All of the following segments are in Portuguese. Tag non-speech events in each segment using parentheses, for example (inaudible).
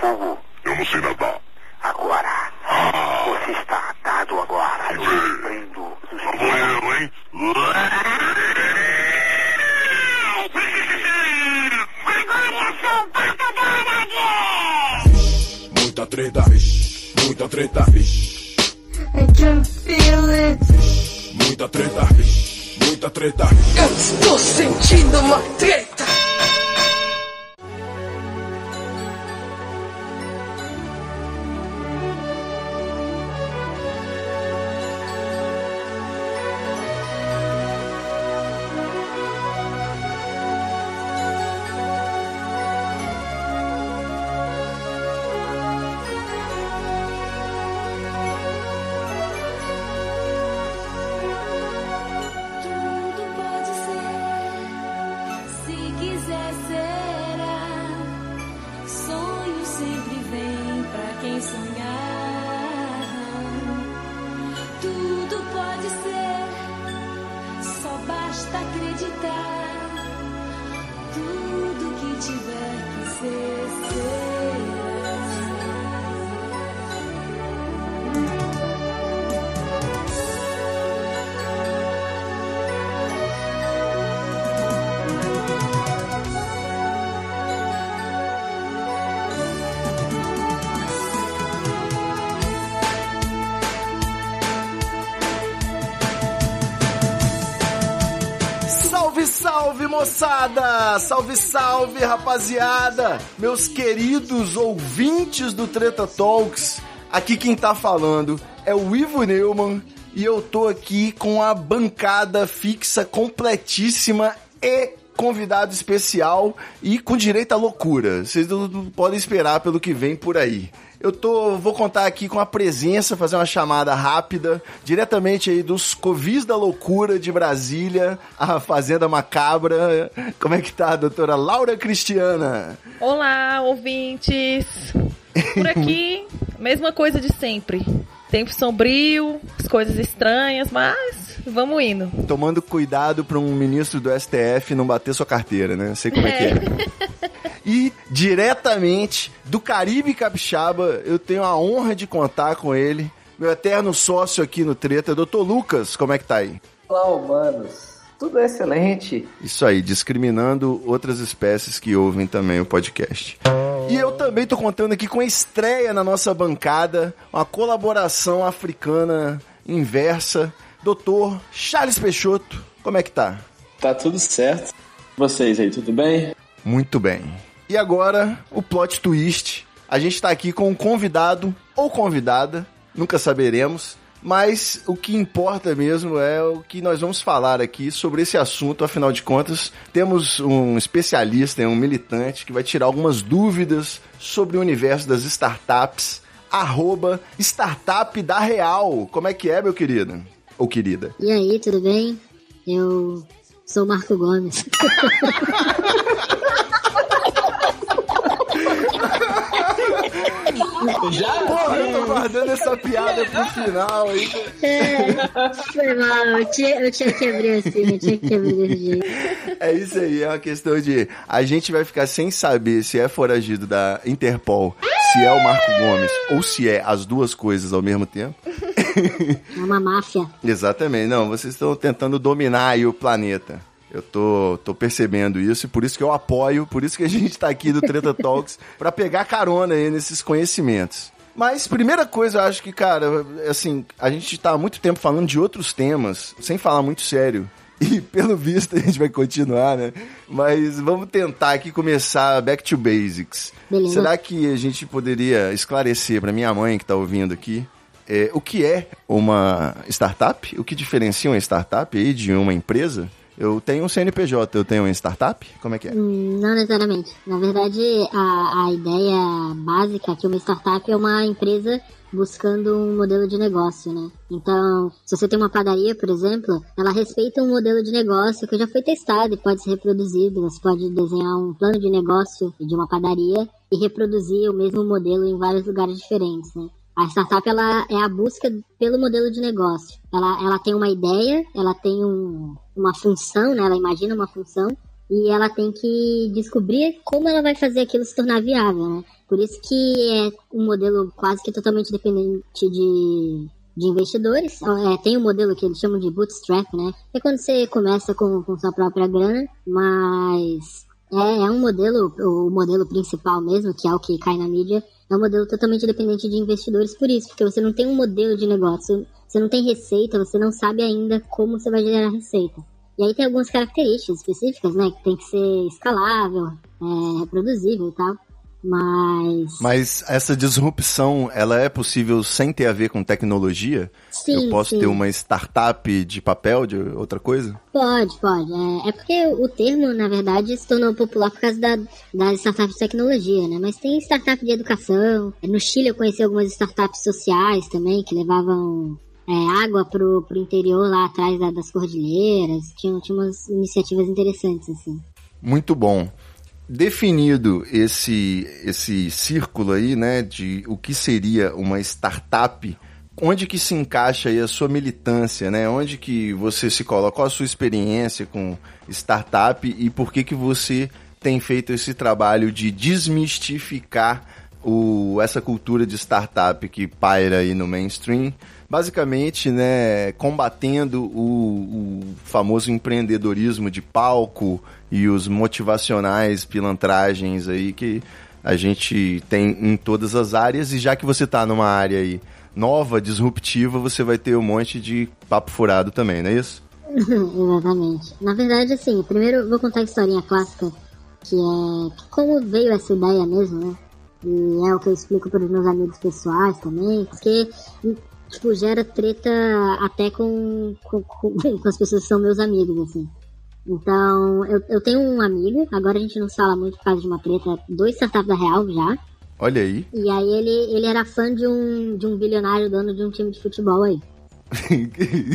fogo? Salve, rapaziada! Meus queridos ouvintes do Treta Talks, aqui quem tá falando é o Ivo Neumann e eu tô aqui com a bancada fixa completíssima e convidado especial e com direito à loucura. Vocês não não podem esperar pelo que vem por aí. Eu tô, vou contar aqui com a presença, fazer uma chamada rápida, diretamente aí dos Covis da Loucura de Brasília, a Fazenda Macabra. Como é que tá, doutora Laura Cristiana? Olá, ouvintes! Por aqui, (laughs) mesma coisa de sempre. Tempo sombrio, as coisas estranhas, mas vamos indo. Tomando cuidado para um ministro do STF não bater sua carteira, né? Sei como é, que é. E diretamente do Caribe Capixaba, eu tenho a honra de contar com ele, meu eterno sócio aqui no Treta, doutor Lucas. Como é que tá aí? Olá, humanos. Tudo excelente. Isso aí, discriminando outras espécies que ouvem também o podcast. E eu também tô contando aqui com a estreia na nossa bancada, uma colaboração africana inversa. Doutor Charles Peixoto, como é que tá? Tá tudo certo. Vocês aí, tudo bem? Muito bem. E agora, o plot twist. A gente tá aqui com um convidado ou convidada, nunca saberemos. Mas o que importa mesmo é o que nós vamos falar aqui sobre esse assunto. Afinal de contas, temos um especialista, um militante, que vai tirar algumas dúvidas sobre o universo das startups. Arroba Startup da Real. Como é que é, meu querido? Ou querida? E aí, tudo bem? Eu sou o Marco Gomes. (laughs) Já? Porra, eu tô guardando essa piada pro final aí. É, foi mal, eu tinha, eu tinha que abrir assim, eu tinha que abrir desse jeito. É isso aí, é uma questão de. A gente vai ficar sem saber se é foragido da Interpol, se é o Marco Gomes ou se é as duas coisas ao mesmo tempo. É uma máfia. Exatamente, não, vocês estão tentando dominar aí o planeta. Eu tô, tô percebendo isso e por isso que eu apoio, por isso que a gente tá aqui do Treta Talks, (laughs) pra pegar carona aí nesses conhecimentos. Mas, primeira coisa, eu acho que, cara, assim, a gente tá há muito tempo falando de outros temas, sem falar muito sério. E, pelo visto, (laughs) a gente vai continuar, né? Mas vamos tentar aqui começar back to basics. Beleza. Será que a gente poderia esclarecer pra minha mãe que tá ouvindo aqui é, o que é uma startup? O que diferencia uma startup aí de uma empresa? Eu tenho um CNPJ, eu tenho uma startup? Como é que é? Hum, Não necessariamente. Na verdade, a, a ideia básica é que uma startup é uma empresa buscando um modelo de negócio, né? Então, se você tem uma padaria, por exemplo, ela respeita um modelo de negócio que já foi testado e pode ser reproduzido. Você pode desenhar um plano de negócio de uma padaria e reproduzir o mesmo modelo em vários lugares diferentes, né? A startup ela é a busca pelo modelo de negócio. Ela, ela tem uma ideia, ela tem um, uma função, né? Ela imagina uma função e ela tem que descobrir como ela vai fazer aquilo se tornar viável, né? Por isso que é um modelo quase que totalmente dependente de, de investidores. É, tem um modelo que eles chamam de bootstrap, né? É quando você começa com, com sua própria grana, mas é, é um modelo, o modelo principal mesmo, que é o que cai na mídia, é um modelo totalmente dependente de investidores por isso, porque você não tem um modelo de negócio, você não tem receita, você não sabe ainda como você vai gerar receita. E aí tem algumas características específicas, né? Que tem que ser escalável, é, reproduzível e tal. Mas. Mas essa disrupção, ela é possível sem ter a ver com tecnologia? Sim, Eu posso sim. ter uma startup de papel, de outra coisa? Pode, pode. É, é porque o termo, na verdade, se tornou popular por causa da, das startups de tecnologia, né? Mas tem startup de educação. No Chile eu conheci algumas startups sociais também, que levavam é, água pro, pro interior lá atrás da- das cordilheiras. Tinha, tinha umas iniciativas interessantes, assim. Muito bom. Definido esse esse círculo aí, né, de o que seria uma startup, onde que se encaixa aí a sua militância, né? Onde que você se coloca, qual a sua experiência com startup e por que que você tem feito esse trabalho de desmistificar o, essa cultura de startup que paira aí no mainstream, basicamente, né, combatendo o, o famoso empreendedorismo de palco e os motivacionais pilantragens aí que a gente tem em todas as áreas e já que você tá numa área aí nova, disruptiva, você vai ter um monte de papo furado também, não é isso? (laughs) Exatamente. Na verdade, assim, primeiro vou contar a historinha clássica, que é como veio essa ideia mesmo, né? E é o que eu explico para os meus amigos pessoais também, porque, tipo, gera treta até com, com, com, (laughs) com as pessoas que são meus amigos, assim. Então, eu, eu tenho um amigo, agora a gente não fala muito por causa de uma treta, dois startups da Real já, Olha aí. e aí ele, ele era fã de um, de um bilionário dono de um time de futebol aí.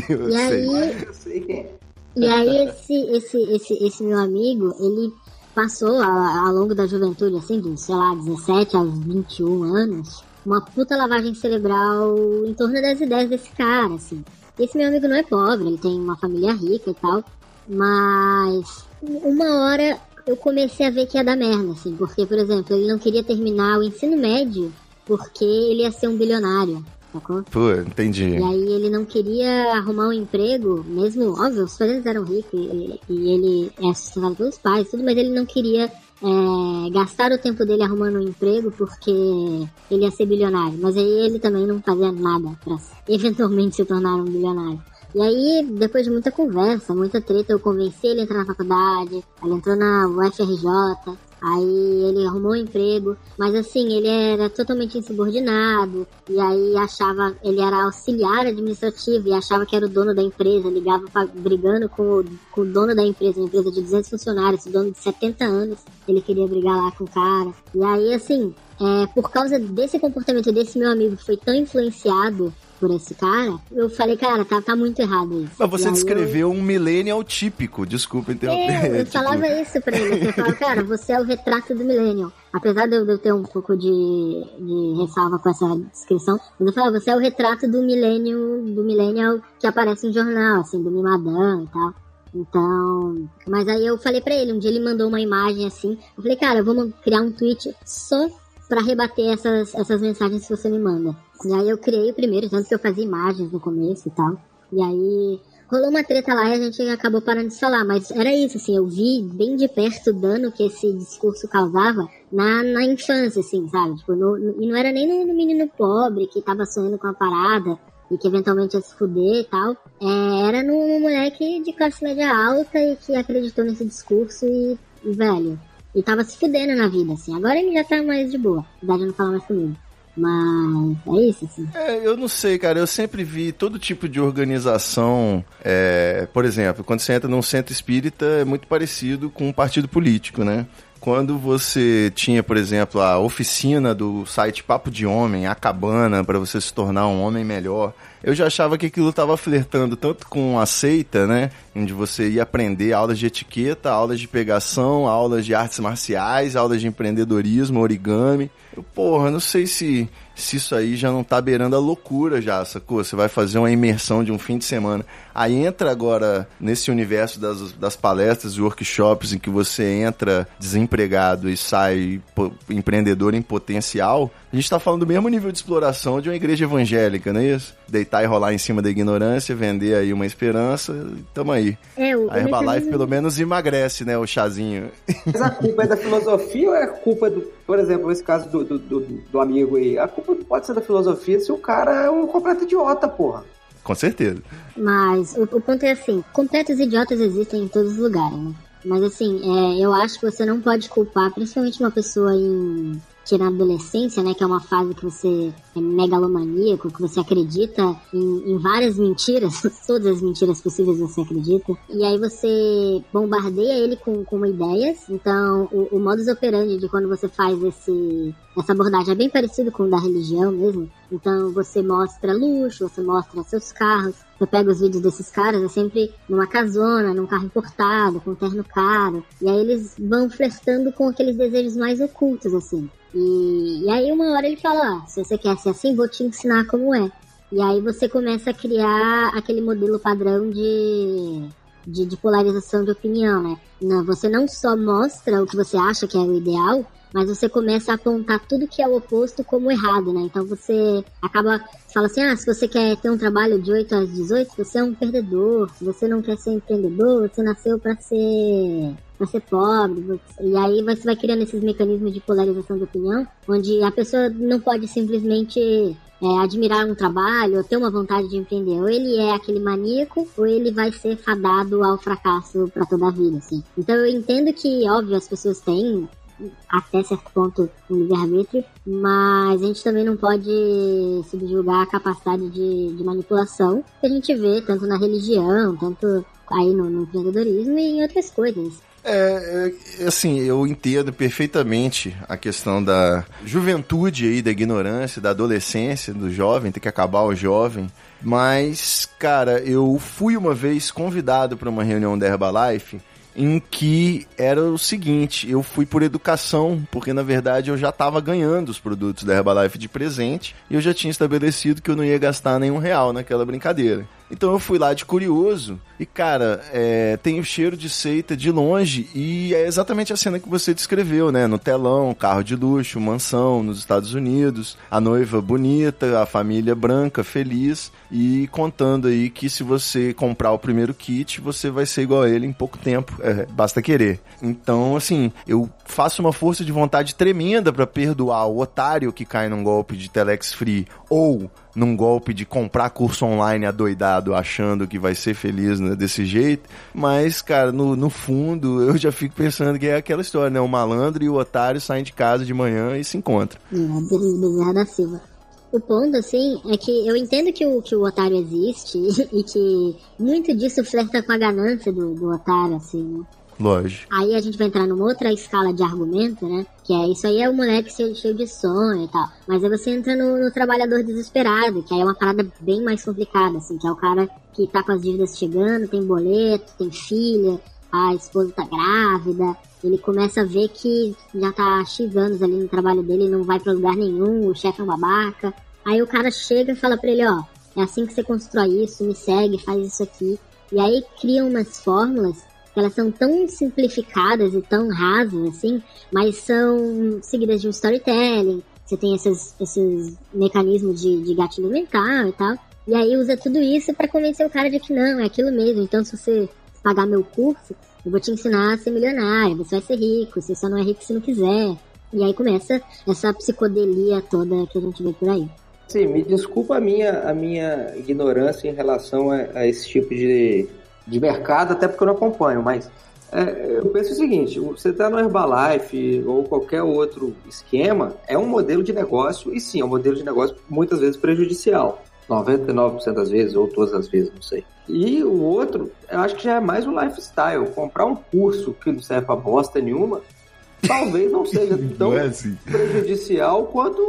Eu E sei. aí, Eu sei quem é. E aí esse, esse, esse, esse meu amigo, ele passou ao, longo da juventude, assim, de, sei lá, 17 aos 21 anos, uma puta lavagem cerebral em torno das ideias desse cara, assim. Esse meu amigo não é pobre, ele tem uma família rica e tal, mas uma hora eu comecei a ver que ia dar merda, assim, porque, por exemplo, ele não queria terminar o ensino médio porque ele ia ser um bilionário, sacou? Pô, entendi. E aí ele não queria arrumar um emprego, mesmo, óbvio, os pais eram ricos e, e ele é sustentado pelos pais, tudo, mas ele não queria é, gastar o tempo dele arrumando um emprego porque ele ia ser bilionário. Mas aí ele também não fazia nada pra (laughs) eventualmente se tornar um bilionário. E aí, depois de muita conversa, muita treta, eu convenci ele a entrar na faculdade, ele entrou na UFRJ, Aí ele arrumou um emprego, mas assim, ele era totalmente insubordinado, e aí achava, ele era auxiliar administrativo e achava que era o dono da empresa, ligava pra, brigando com o, com o dono da empresa, uma empresa de 200 funcionários, dono de 70 anos, ele queria brigar lá com o cara. E aí, assim, é, por causa desse comportamento desse meu amigo que foi tão influenciado por esse cara, eu falei, cara, tá, tá muito errado isso. Mas você eu- descreveu um millennial típico, desculpa interromper. é, eu (laughs) tipo, falava isso pra ele. Eu falava, cara, você é o retrato do millennial. Apesar de eu, eu ter um pouco de, de ressalva com essa descrição, mas eu falava, você é o retrato do millennial, do millennial que aparece em jornal, assim, do mimadão e tal. Então, mas aí eu falei pra ele, um dia ele mandou uma imagem assim, eu falei, cara, vamos criar um tweet só pra rebater essas, essas mensagens que você me manda. E aí eu criei o primeiro, tanto que eu fazia imagens no começo e tal. E aí rolou uma treta lá e a gente acabou parando de falar, mas era isso, assim, eu vi bem de perto o dano que esse discurso causava na, na infância, assim, sabe? Tipo, no- no- e não era nem no, no menino pobre que tava sonhando com a parada e que eventualmente ia se fuder e tal. É, era no, moleque de classe média alta e que acreditou nesse discurso e, velho, e tava se fudendo na vida, assim. Agora ele já tá mais de boa, de não falar mais comigo. Mas é isso, assim. É, eu não sei, cara. Eu sempre vi todo tipo de organização. é, por exemplo, quando você entra num centro espírita, é muito parecido com um partido político, né? Quando você tinha, por exemplo, a oficina do site Papo de Homem, a cabana, para você se tornar um homem melhor, eu já achava que aquilo estava flertando tanto com a seita, né? Onde você ia aprender aulas de etiqueta, aulas de pegação, aulas de artes marciais, aulas de empreendedorismo, origami. Eu, porra, não sei se se isso aí já não tá beirando a loucura já, sacou? Você vai fazer uma imersão de um fim de semana. Aí entra agora nesse universo das, das palestras e workshops em que você entra desempregado e sai empreendedor em potencial. A gente tá falando do mesmo nível de exploração de uma igreja evangélica, não é isso? Deitar e rolar em cima da ignorância, vender aí uma esperança, tamo aí. É, o, A Herbalife pelo menos emagrece, né, o chazinho. Mas a culpa é da filosofia ou é a culpa do, por exemplo, esse caso do, do, do, do amigo aí? A culpa não pode ser da filosofia se o cara é um completo idiota, porra. Com certeza. Mas o, o ponto é assim, completos idiotas existem em todos os lugares, né? Mas assim, é, eu acho que você não pode culpar, principalmente uma pessoa em que na adolescência, né, que é uma fase que você é megalomaníaco, que você acredita em, em várias mentiras, (laughs) todas as mentiras possíveis você acredita, e aí você bombardeia ele com, com ideias, então o, o modus operandi de quando você faz esse, essa abordagem é bem parecido com o da religião mesmo, então você mostra luxo, você mostra seus carros, você pega os vídeos desses caras, é sempre numa casona, num carro importado, com um terno caro. E aí eles vão flertando com aqueles desejos mais ocultos, assim. E, e aí uma hora ele fala, ah, se você quer ser assim, vou te ensinar como é. E aí você começa a criar aquele modelo padrão de, de, de polarização de opinião, né? Não, você não só mostra o que você acha que é o ideal, mas você começa a apontar tudo que é o oposto como errado, né? Então você acaba, fala assim, ah, se você quer ter um trabalho de 8 às 18, você é um perdedor. Se você não quer ser empreendedor, você nasceu para ser para ser pobre. E aí você vai criando esses mecanismos de polarização de opinião, onde a pessoa não pode simplesmente é, admirar um trabalho ou ter uma vontade de empreender. Ou ele é aquele maníaco, ou ele vai ser fadado ao fracasso para toda a vida, assim. Então eu entendo que, óbvio, as pessoas têm até certo ponto um livre-arbítrio, mas a gente também não pode subjugar a capacidade de, de manipulação que a gente vê tanto na religião, tanto aí no, no empreendedorismo e em outras coisas. É, é, assim, eu entendo perfeitamente a questão da juventude aí, da ignorância, da adolescência, do jovem, ter que acabar o jovem. Mas, cara, eu fui uma vez convidado para uma reunião da Herbalife em que era o seguinte, eu fui por educação, porque na verdade eu já estava ganhando os produtos da Herbalife de presente e eu já tinha estabelecido que eu não ia gastar nenhum real naquela brincadeira. Então eu fui lá de curioso e, cara, é, tem o cheiro de seita de longe e é exatamente a cena que você descreveu, né? No telão, carro de luxo, mansão nos Estados Unidos, a noiva bonita, a família branca, feliz e contando aí que se você comprar o primeiro kit, você vai ser igual a ele em pouco tempo, é, basta querer. Então, assim, eu faço uma força de vontade tremenda para perdoar o otário que cai num golpe de telex free ou num golpe de comprar curso online adoidado achando que vai ser feliz né, desse jeito. Mas, cara, no, no fundo (laughs) eu já fico pensando que é aquela história, né? O malandro e o otário saem de casa de manhã e se encontram. É, Bezerra da Silva. O ponto, assim, é que eu entendo que o, que o otário existe (laughs) e que muito disso flerta com a ganância do, do otário, assim, né? Lógico. Aí a gente vai entrar numa outra escala de argumento, né? Que é isso aí é o moleque cheio, de sonho e tal. Mas aí você entra no, no, trabalhador desesperado, que aí é uma parada bem mais complicada, assim, que é o cara que tá com as dívidas chegando, tem boleto, tem filha, a esposa tá grávida, ele começa a ver que já tá X anos ali no trabalho dele, não vai pra lugar nenhum, o chefe é um babaca. Aí o cara chega e fala pra ele, ó, é assim que você constrói isso, me segue, faz isso aqui. E aí cria umas fórmulas elas são tão simplificadas e tão rasas assim, mas são seguidas de um storytelling. Você tem esses, esses mecanismos de, de gatilho mental e tal. E aí usa tudo isso para convencer o cara de que não, é aquilo mesmo. Então se você pagar meu curso, eu vou te ensinar a ser milionário, você vai ser rico, você só não é rico se não quiser. E aí começa essa psicodelia toda que a gente vê por aí. Sim, me desculpa a minha, a minha ignorância em relação a, a esse tipo de, de mercado, até porque eu não acompanho, mas é, eu penso o seguinte: você está no Herbalife ou qualquer outro esquema, é um modelo de negócio, e sim, é um modelo de negócio muitas vezes prejudicial. 99% das vezes, ou todas as vezes, não sei. E o outro, eu acho que já é mais um lifestyle. Comprar um curso que não serve pra bosta nenhuma, talvez não seja (laughs) tão Não é assim. prejudicial quanto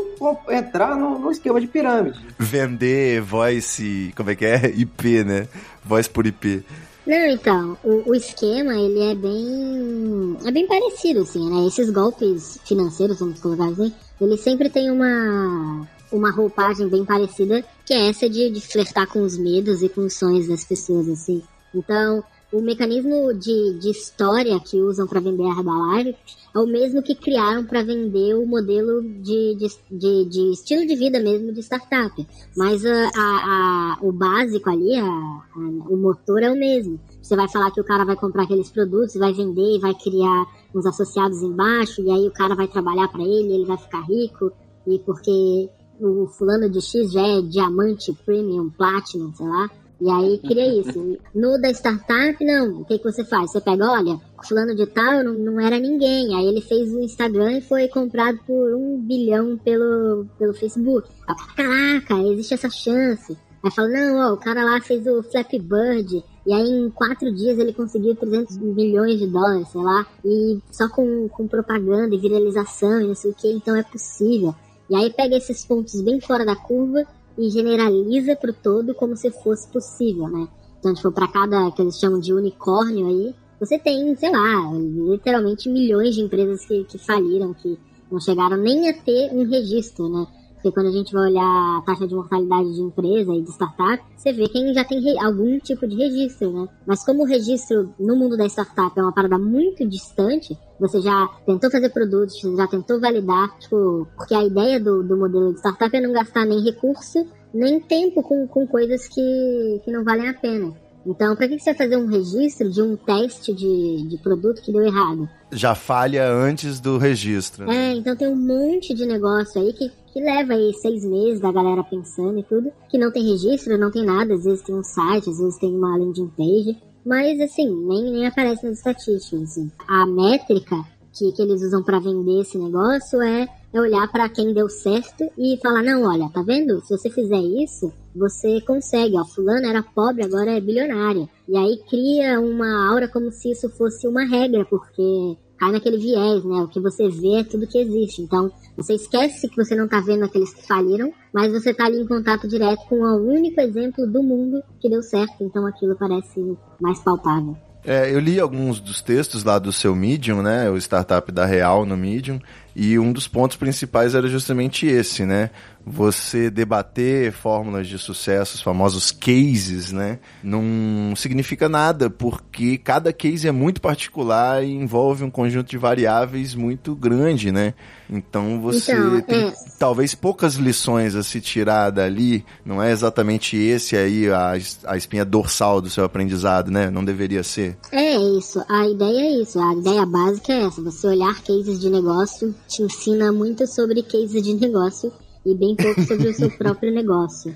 entrar no, no esquema de pirâmide. Vender voice, como é que é? IP, né? Voz por IP. Não, então, o, o, esquema, ele é bem... É bem parecido, assim, né? Esses golpes financeiros, vamos colocar assim, ele sempre tem uma... uma roupagem bem parecida, que é essa de, de flertar com os medos e com os sonhos das pessoas, assim. Então, o mecanismo de, de história que usam para vender a Herbalife é o mesmo que criaram para vender o modelo de, de, de, de, estilo de vida mesmo de startup. Mas a, a, a o básico ali, a, o motor é o mesmo. Você vai falar que o cara vai comprar aqueles produtos, vai vender, vai criar uns associados embaixo, e aí o cara vai trabalhar para ele, ele vai ficar rico, e porque o fulano de X já é diamante, premium, platinum, sei lá. E aí cria isso. No da startup, não. O que, que você faz? Você pega, olha, fulano de tal não, não era ninguém. Aí ele fez o Instagram e foi comprado por um bilhão pelo, pelo Facebook. Caraca, existe essa chance. Aí fala, não, ó, o cara lá fez o Flappy Bird. E aí em quatro dias ele conseguiu 300 milhões de dólares, sei lá. E só com, com propaganda e viralização e não sei o que, então é possível. E aí pega esses pontos bem fora da curva e generaliza para o todo como se fosse possível, né? Então, tipo, para cada que eles chamam de unicórnio aí, você tem, sei lá, literalmente milhões de empresas que, que faliram, que não chegaram nem a ter um registro, né? Porque quando a gente vai olhar a taxa de mortalidade de empresa e de startup, você vê quem já tem algum tipo de registro, né? Mas como o registro no mundo da startup é uma parada muito distante, você já tentou fazer produtos, já tentou validar, tipo, porque a ideia do, do modelo de startup é não gastar nem recurso, nem tempo com, com coisas que, que não valem a pena. Então, para que você vai fazer um registro de um teste de, de produto que deu errado? Já falha antes do registro. Né? É, então tem um monte de negócio aí que, que leva aí seis meses da galera pensando e tudo, que não tem registro, não tem nada, às vezes tem um site, às vezes tem uma landing page, mas assim, nem, nem aparece nas estatísticas. Assim. A métrica que, que eles usam para vender esse negócio é, é olhar para quem deu certo e falar, não, olha, tá vendo? Se você fizer isso, você consegue, ó, fulano era pobre, agora é bilionário. E aí cria uma aura como se isso fosse uma regra, porque cai naquele viés, né? O que você vê é tudo que existe. Então, você esquece que você não tá vendo aqueles que faliram, mas você tá ali em contato direto com o único exemplo do mundo que deu certo. Então, aquilo parece mais palpável. É, eu li alguns dos textos lá do seu Medium, né? O startup da Real no Medium. E um dos pontos principais era justamente esse, né? Você debater fórmulas de sucesso, os famosos cases, né? Não significa nada, porque cada case é muito particular e envolve um conjunto de variáveis muito grande, né? Então você então, tem é... talvez poucas lições a se tirar dali. Não é exatamente esse aí a, a espinha dorsal do seu aprendizado, né? Não deveria ser. É isso. A ideia é isso. A ideia básica é essa. Você olhar cases de negócio te ensina muito sobre cases de negócio e bem pouco sobre o seu (laughs) próprio negócio.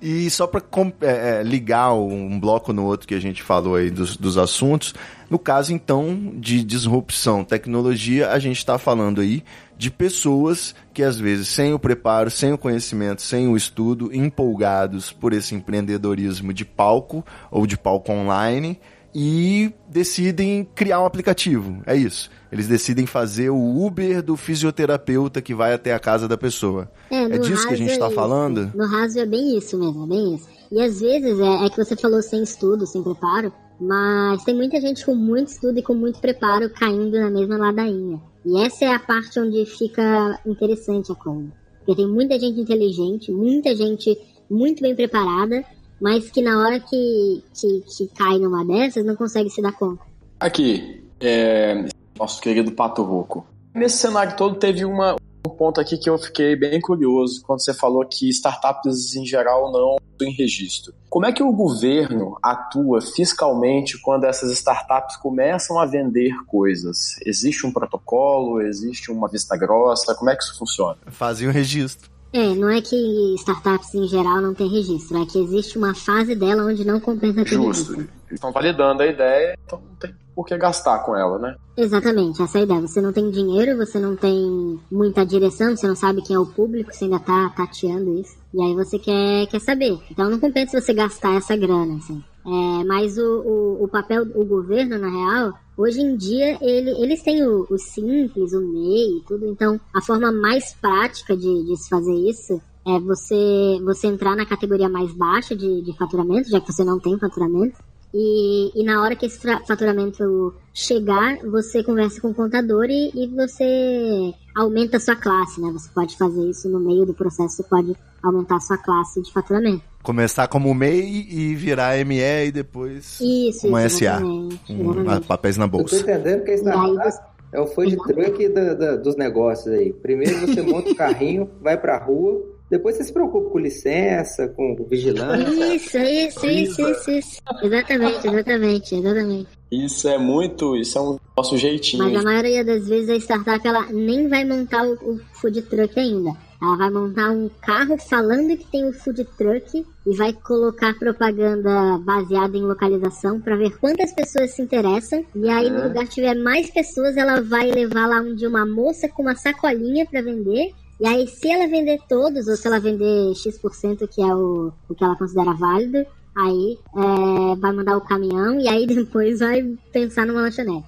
E só para é, é, ligar um bloco no outro que a gente falou aí dos, dos assuntos, no caso então de disrupção, tecnologia, a gente está falando aí de pessoas que às vezes sem o preparo, sem o conhecimento, sem o estudo, empolgados por esse empreendedorismo de palco ou de palco online, e decidem criar um aplicativo. É isso. Eles decidem fazer o Uber do fisioterapeuta que vai até a casa da pessoa. É, é disso que a gente está é falando? No raso é bem isso mesmo, é bem isso. E às vezes é, é que você falou sem estudo, sem preparo, mas tem muita gente com muito estudo e com muito preparo caindo na mesma ladainha. E essa é a parte onde fica interessante a coisa. Porque tem muita gente inteligente, muita gente muito bem preparada, mas que na hora que, que, que cai numa dessas não consegue se dar conta. Aqui, é, nosso querido Pato Rouco. Nesse cenário todo teve uma, um ponto aqui que eu fiquei bem curioso quando você falou que startups em geral não têm registro. Como é que o governo atua fiscalmente quando essas startups começam a vender coisas? Existe um protocolo? Existe uma vista grossa? Como é que isso funciona? Fazem o registro. É, não é que startups em geral não tem registro, é que existe uma fase dela onde não compensa ter Justo. registro. Estão validando a ideia, então não tem por que gastar com ela, né? Exatamente, essa é a ideia. Você não tem dinheiro, você não tem muita direção, você não sabe quem é o público, você ainda tá tateando isso. E aí você quer, quer saber. Então não compensa você gastar essa grana, assim. É, mas o, o, o papel, o governo, na real, Hoje em dia, ele, eles têm o, o simples, o MEI e tudo, então a forma mais prática de, de se fazer isso é você, você entrar na categoria mais baixa de, de faturamento, já que você não tem faturamento, E, e na hora que esse faturamento chegar, você conversa com o contador e, e você aumenta a sua classe, né? Você pode fazer isso no meio do processo, você pode aumentar a sua classe de faturamento. Começar como MEI e virar ME e depois Isso, uma isso, SA. exatamente, exatamente. papéis na Eu tô bolsa. entendendo que a startup é o food truck da- da- dos negócios aí. Primeiro você monta o (laughs) carrinho, vai pra rua, depois você se preocupa com licença, com vigilância. Isso, isso, isso, isso, isso. Exatamente, exatamente, exatamente. Isso é muito. Isso é um nosso jeitinho. Mas a maioria das vezes a startup ela nem vai montar o, o food truck ainda. Ela vai montar um carro falando que tem o food truck e vai colocar propaganda baseada em localização para ver quantas pessoas se interessam. E aí, no É. lugar que tiver mais pessoas, ela vai levar lá onde uma moça com uma sacolinha para vender. E aí, se ela vender todos, ou se ela vender X%, que é o, o que ela considera válido, aí é, vai mandar o caminhão e aí (laughs) depois vai pensar numa lanchonete.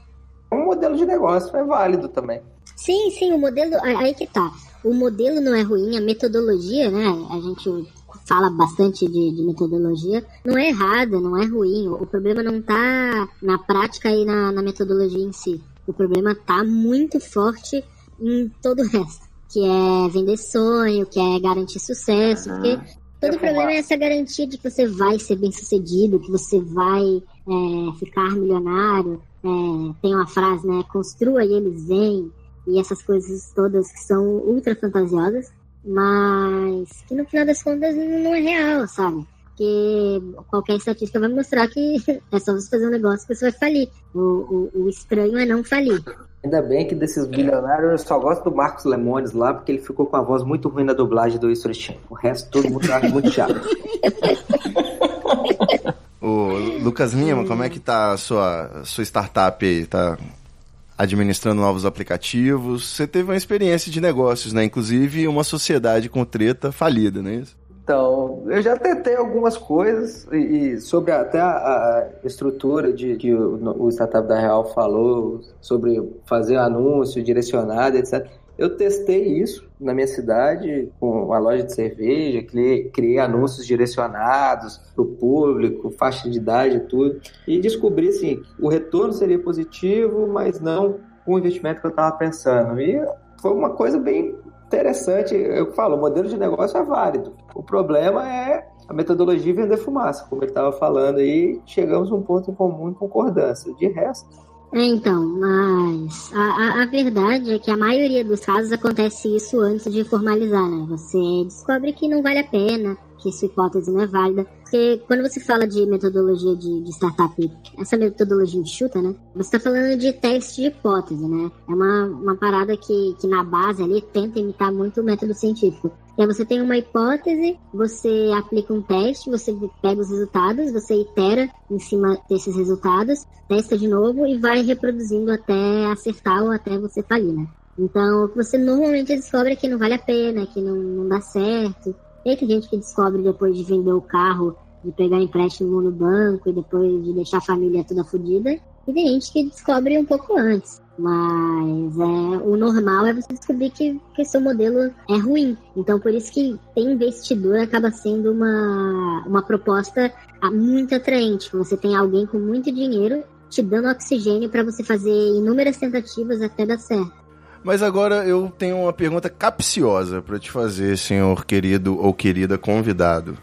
Um modelo de negócio é válido também. Sim, sim, o modelo. Aí que tá. O modelo não é ruim, a metodologia, né? A gente fala bastante de, de metodologia. Não é errada, não é ruim. O problema não tá na prática e na, na metodologia em si. O problema tá muito forte em todo o resto. Que é vender sonho, que é garantir sucesso. Porque todo problema é essa garantia de que você vai ser bem sucedido, que você vai é, ficar milionário. É, tem uma frase, né? Construa e eles vêm e essas coisas todas que são ultra fantasiosas, mas que no final das contas não é real, sabe? Porque qualquer estatística vai mostrar que (laughs) é só você fazer um negócio que você vai falir. O, o, o estranho é não falir. Ainda bem que desses bilionários eu só gosto do Marcos Lemones lá, porque ele ficou com a voz muito ruim na dublagem do History. O resto todo mundo acha muito chato. (laughs) Ô, Lucas Lima, como é que tá a sua, sua startup aí? Tá administrando novos aplicativos? Você teve uma experiência de negócios, né? Inclusive uma sociedade com treta falida, não é isso? Então, eu já tentei algumas coisas e, e sobre até a, a estrutura de que o, o Startup da Real falou sobre fazer anúncio direcionado, etc. Eu testei isso na minha cidade com uma loja de cerveja, criei, anúncios direcionados para o público, faixa de idade e tudo, e descobri assim, o retorno seria positivo, mas não com o investimento que eu estava pensando. E foi uma coisa bem interessante. Eu falo, o modelo de negócio é válido. O problema é a metodologia vender fumaça, como ele estava falando aí, chegamos a um ponto em comum em concordância. De resto, então, mas a, a, a verdade é que a maioria dos casos acontece isso antes de formalizar, né? Você descobre que não vale a pena, que sua hipótese não é válida. Porque quando você fala de metodologia de, de startup, essa metodologia enxuta, né? Você está falando de teste de hipótese, né? É uma, uma parada que, que na base ali tenta imitar muito o método científico. E aí você tem uma hipótese, você aplica um teste, você pega os resultados, você itera em cima desses resultados, testa de novo e vai reproduzindo até acertar ou até você falir, né? Então, o que você normalmente descobre é que não vale a pena, que não, não dá certo. Tem gente que descobre depois de vender o carro, de pegar empréstimo no banco e depois de deixar a família toda fodida. E tem gente que descobre um pouco antes. Mas é, o normal é você descobrir que, que seu modelo é ruim. Então, por isso que ter investidor acaba sendo uma, uma proposta ah, muito atraente. Você tem alguém com muito dinheiro te dando oxigênio para você fazer inúmeras tentativas até dar certo. Mas agora eu tenho uma pergunta capciosa para te fazer, senhor querido ou querida convidado.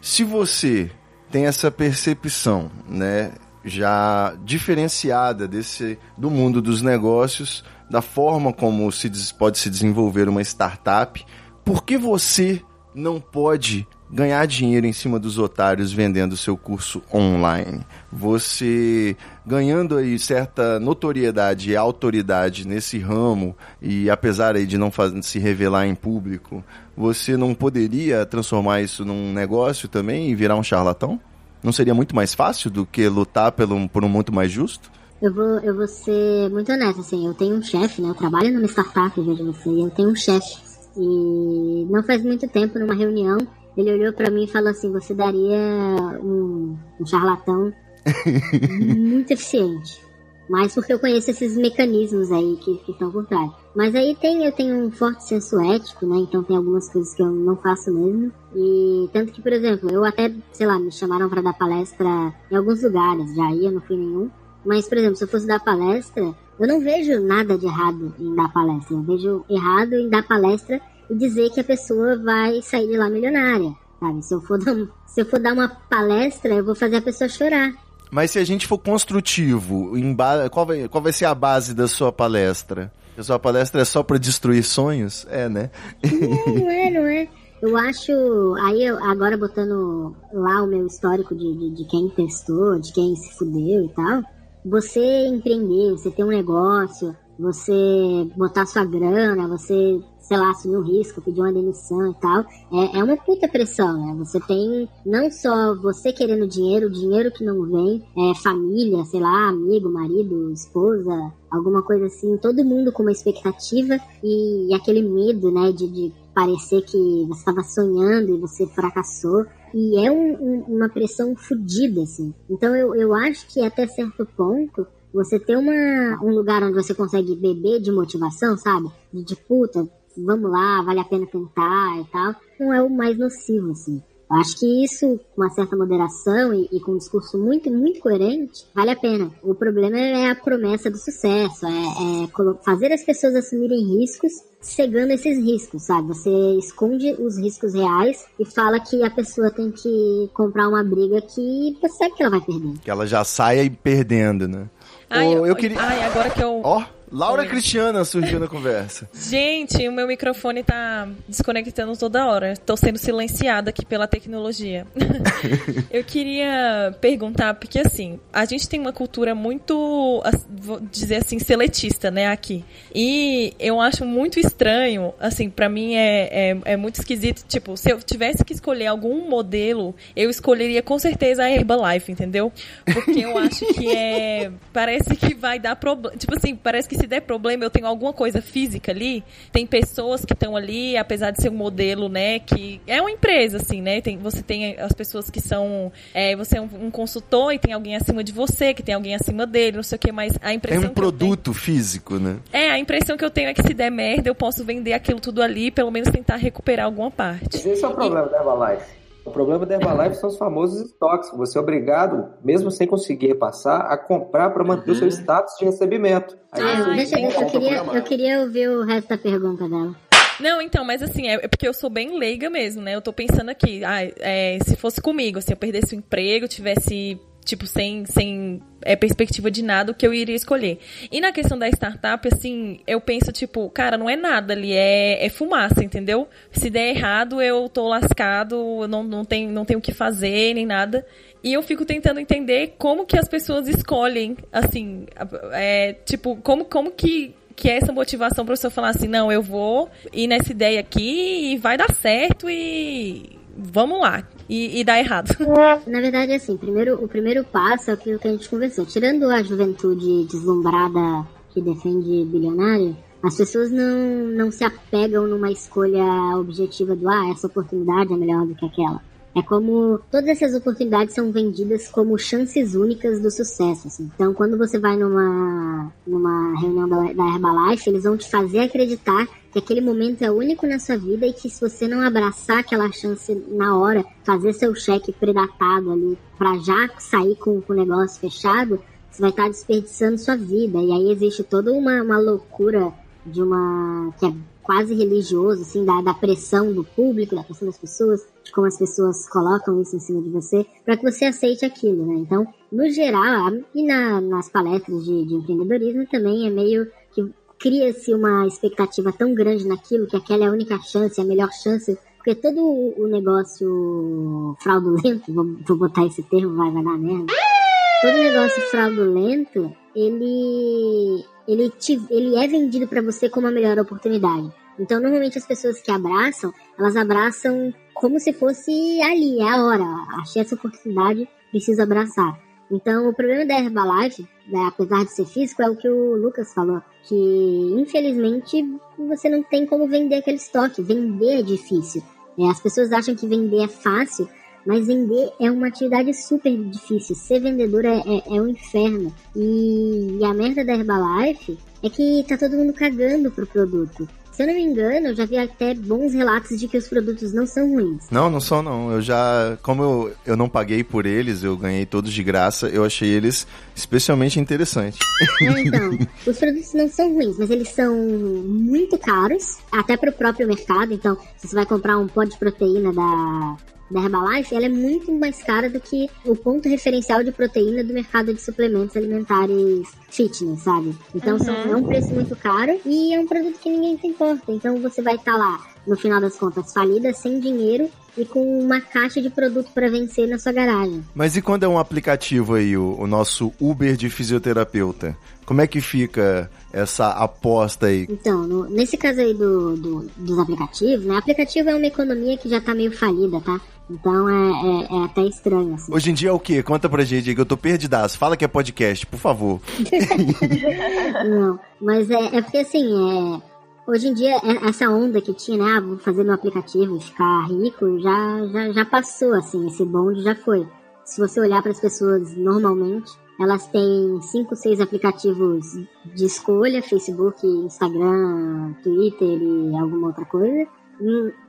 Se você tem essa percepção, né, já diferenciada desse do mundo dos negócios, da forma como se pode se desenvolver uma startup, por que você não pode ganhar dinheiro em cima dos otários vendendo seu curso online? Você ganhando aí certa notoriedade e autoridade nesse ramo e apesar aí de não se revelar em público, você não poderia transformar isso num negócio também e virar um charlatão? Não seria muito mais fácil do que lutar pelo, por um muito mais justo? Eu vou, eu vou ser muito honesta, assim, eu tenho um chefe, né? Eu trabalho numa startup, veja você, e eu tenho um chefe. E não faz muito tempo, numa reunião, ele olhou pra mim e falou assim, você daria um, um charlatão (laughs) muito eficiente. Mas porque eu conheço esses mecanismos aí que, que estão por trás. Mas aí tem, eu tenho um forte senso ético, né? Então tem algumas coisas que eu não faço mesmo. E tanto que, por exemplo, eu até, sei lá, me chamaram para dar palestra em alguns lugares, já ia, não fui nenhum. Mas, por exemplo, se eu fosse dar palestra, eu não vejo nada de errado em dar palestra. Eu vejo errado em dar palestra e dizer que a pessoa vai sair de lá milionária. Sabe? Se eu for dar, se eu for dar uma palestra, eu vou fazer a pessoa chorar. Mas se a gente for construtivo, qual, vai, qual vai ser a base da sua palestra? A sua palestra é só para destruir sonhos? É, né? Não, não é, não é. Eu acho, aí eu, agora botando lá o meu histórico de, de, de, quem testou, de quem se fudeu e tal, você empreender, você ter um negócio, você botar sua grana, você sei lá, assumir um risco, pedir uma demissão e tal, é, é uma puta pressão, né? Você tem não só você querendo dinheiro, dinheiro que não vem, é família, sei lá, amigo, marido, esposa, alguma coisa assim, todo mundo com uma expectativa e, e aquele medo, né, de, de parecer que você estava sonhando e você fracassou. E é um, um, uma pressão fodida, assim. Então eu, eu acho que até certo ponto você ter uma, um lugar onde você consegue beber de motivação, sabe? De, de puta, vamos lá, vale a pena tentar e tal, não é o mais nocivo, assim. Eu acho que isso, com uma certa moderação e, e, com um discurso muito, muito coerente, vale a pena. O problema é a promessa do sucesso, é, é fazer as pessoas assumirem riscos, cegando esses riscos, sabe? Você esconde os riscos reais e fala que a pessoa tem que comprar uma briga que você sabe que ela vai perder. Que ela já saia perdendo, né? Ai, eu, eu queria... ai agora que eu... Ó... Oh. Laura Oi. Cristiana surgiu na conversa. (laughs) Gente, o meu microfone tá desconectando toda hora. Estou sendo silenciada aqui pela tecnologia. (laughs) eu queria perguntar, porque assim, a gente tem uma cultura muito, vou dizer assim, seletista, né, aqui. E eu acho muito estranho, assim, para mim é, é, é, muito esquisito. Tipo, se eu tivesse que escolher algum modelo, eu escolheria com certeza a Herbalife, entendeu? Porque eu acho que é. (laughs) Parece que vai dar problema. Tipo assim, parece que se der problema, eu tenho alguma coisa física ali. Tem pessoas que estão ali, apesar de ser um modelo, né, que é uma empresa, assim, né? Tem, você tem as pessoas que são. É, você é um, um, consultor e tem alguém acima de você, que tem alguém acima dele, não sei o que, mas a impressão. É um produto tenho, físico, né? É, a impressão que eu tenho é que se der merda, eu posso vender aquilo tudo ali, pelo menos tentar recuperar alguma parte. Esse é o problema e... da Herbalife. O problema da Herbalife são os famosos estoques. Você é obrigado, mesmo sem conseguir passar, a comprar para manter uhum. o seu uhum. status de recebimento. Aí ah, deixa eu, eu, queria, eu queria ouvir o resto da pergunta dela. Não, então, mas assim, é, é porque eu sou bem leiga mesmo, né? Eu tô pensando aqui, ah, é, se fosse comigo, se eu perdesse o emprego, tivesse tipo, sem, sem é, perspectiva de nada, o que eu iria escolher. E na questão da startup, assim, eu penso, tipo, cara, não é nada ali, é, é fumaça, entendeu? Se der errado, eu tô lascado, não, não, tenho, não tenho o que fazer, nem nada. E eu fico tentando entender como que as pessoas escolhem, assim, é, tipo, como, como que que é essa motivação para você falar assim, não, eu vou ir nessa ideia aqui e vai dar certo e vamos lá e, e dá errado. (laughs) Na verdade, assim, primeiro, o primeiro passo é aquilo que a gente conversou. Tirando a juventude deslumbrada que defende bilionário, as pessoas não, não se apegam numa escolha objetiva do ah, essa oportunidade é melhor do que aquela. É como todas essas oportunidades são vendidas como chances únicas do sucesso. Assim. Então, quando você vai numa, numa reunião da, da Herbalife, eles vão te fazer acreditar que aquele momento é único na sua vida e que se você não abraçar aquela chance na hora, fazer seu cheque predatado ali para já sair com, com o negócio fechado, você vai estar desperdiçando sua vida. E aí existe toda uma, uma loucura de uma. que é quase religioso, assim, da, da pressão do público, da pressão das pessoas, de como as pessoas colocam isso em cima de você, para que você aceite aquilo, né? Então, no geral, e na, nas palestras de, de empreendedorismo também é meio que cria-se uma expectativa tão grande naquilo que aquela é a única chance, a melhor chance, porque todo o negócio fraudulento, vou, botar esse termo, vai, vai dar merda. Todo negócio fraudulento, ele ele, te, ele é vendido para você como a melhor oportunidade. Então, normalmente as pessoas que abraçam, elas abraçam como se fosse ali, é a hora. Achei essa oportunidade, preciso abraçar. Então, o problema da Herbalife, né, apesar de ser físico, é o que o Lucas falou, que infelizmente você não tem como vender aquele estoque. Vender é difícil. É, as pessoas acham que vender é fácil, Mas vender é uma atividade super difícil. Ser vendedor é, é, é um inferno. E, e a merda da Herbalife é que tá todo mundo cagando pro produto. Se eu não me engano, eu já vi até bons relatos de que os produtos não são ruins. Não, não são não. Eu já, como eu, eu não paguei por eles, eu ganhei todos de graça, eu achei eles especialmente interessantes. É, (laughs) então, os produtos não são ruins, mas eles são muito caros, até pro próprio mercado. Então, se você vai comprar um pó de proteína da, da Herbalife, ela é muito mais cara do que o ponto referencial de proteína do mercado de suplementos alimentares fitness, sabe? Então são, é um preço muito caro e é um produto que ninguém se importa. Então você vai estar tá lá, no final das contas, falida, sem dinheiro e com uma caixa de produto para vencer na sua garagem. Mas e quando é um aplicativo aí, o, o, nosso Uber de fisioterapeuta? Como é que fica essa aposta aí? Então, no, nesse caso aí do, do, dos aplicativos, né? Aplicativo é uma economia que já tá meio falida, tá? Então é, é, é, até estranho, assim. Hoje em dia é o quê? Conta pra gente aí que eu tô perdidaço. Fala que é podcast, por favor. (laughs) (laughs) Não, mas é, é porque assim, é... Hoje em dia, é, essa onda que tinha, né? Ah, vou fazer meu aplicativo, ficar rico, já, já, já passou, assim. Esse bonde já foi. Se você olhar para as pessoas normalmente, elas têm cinco, seis aplicativos de escolha, Facebook, Instagram, Twitter e alguma outra coisa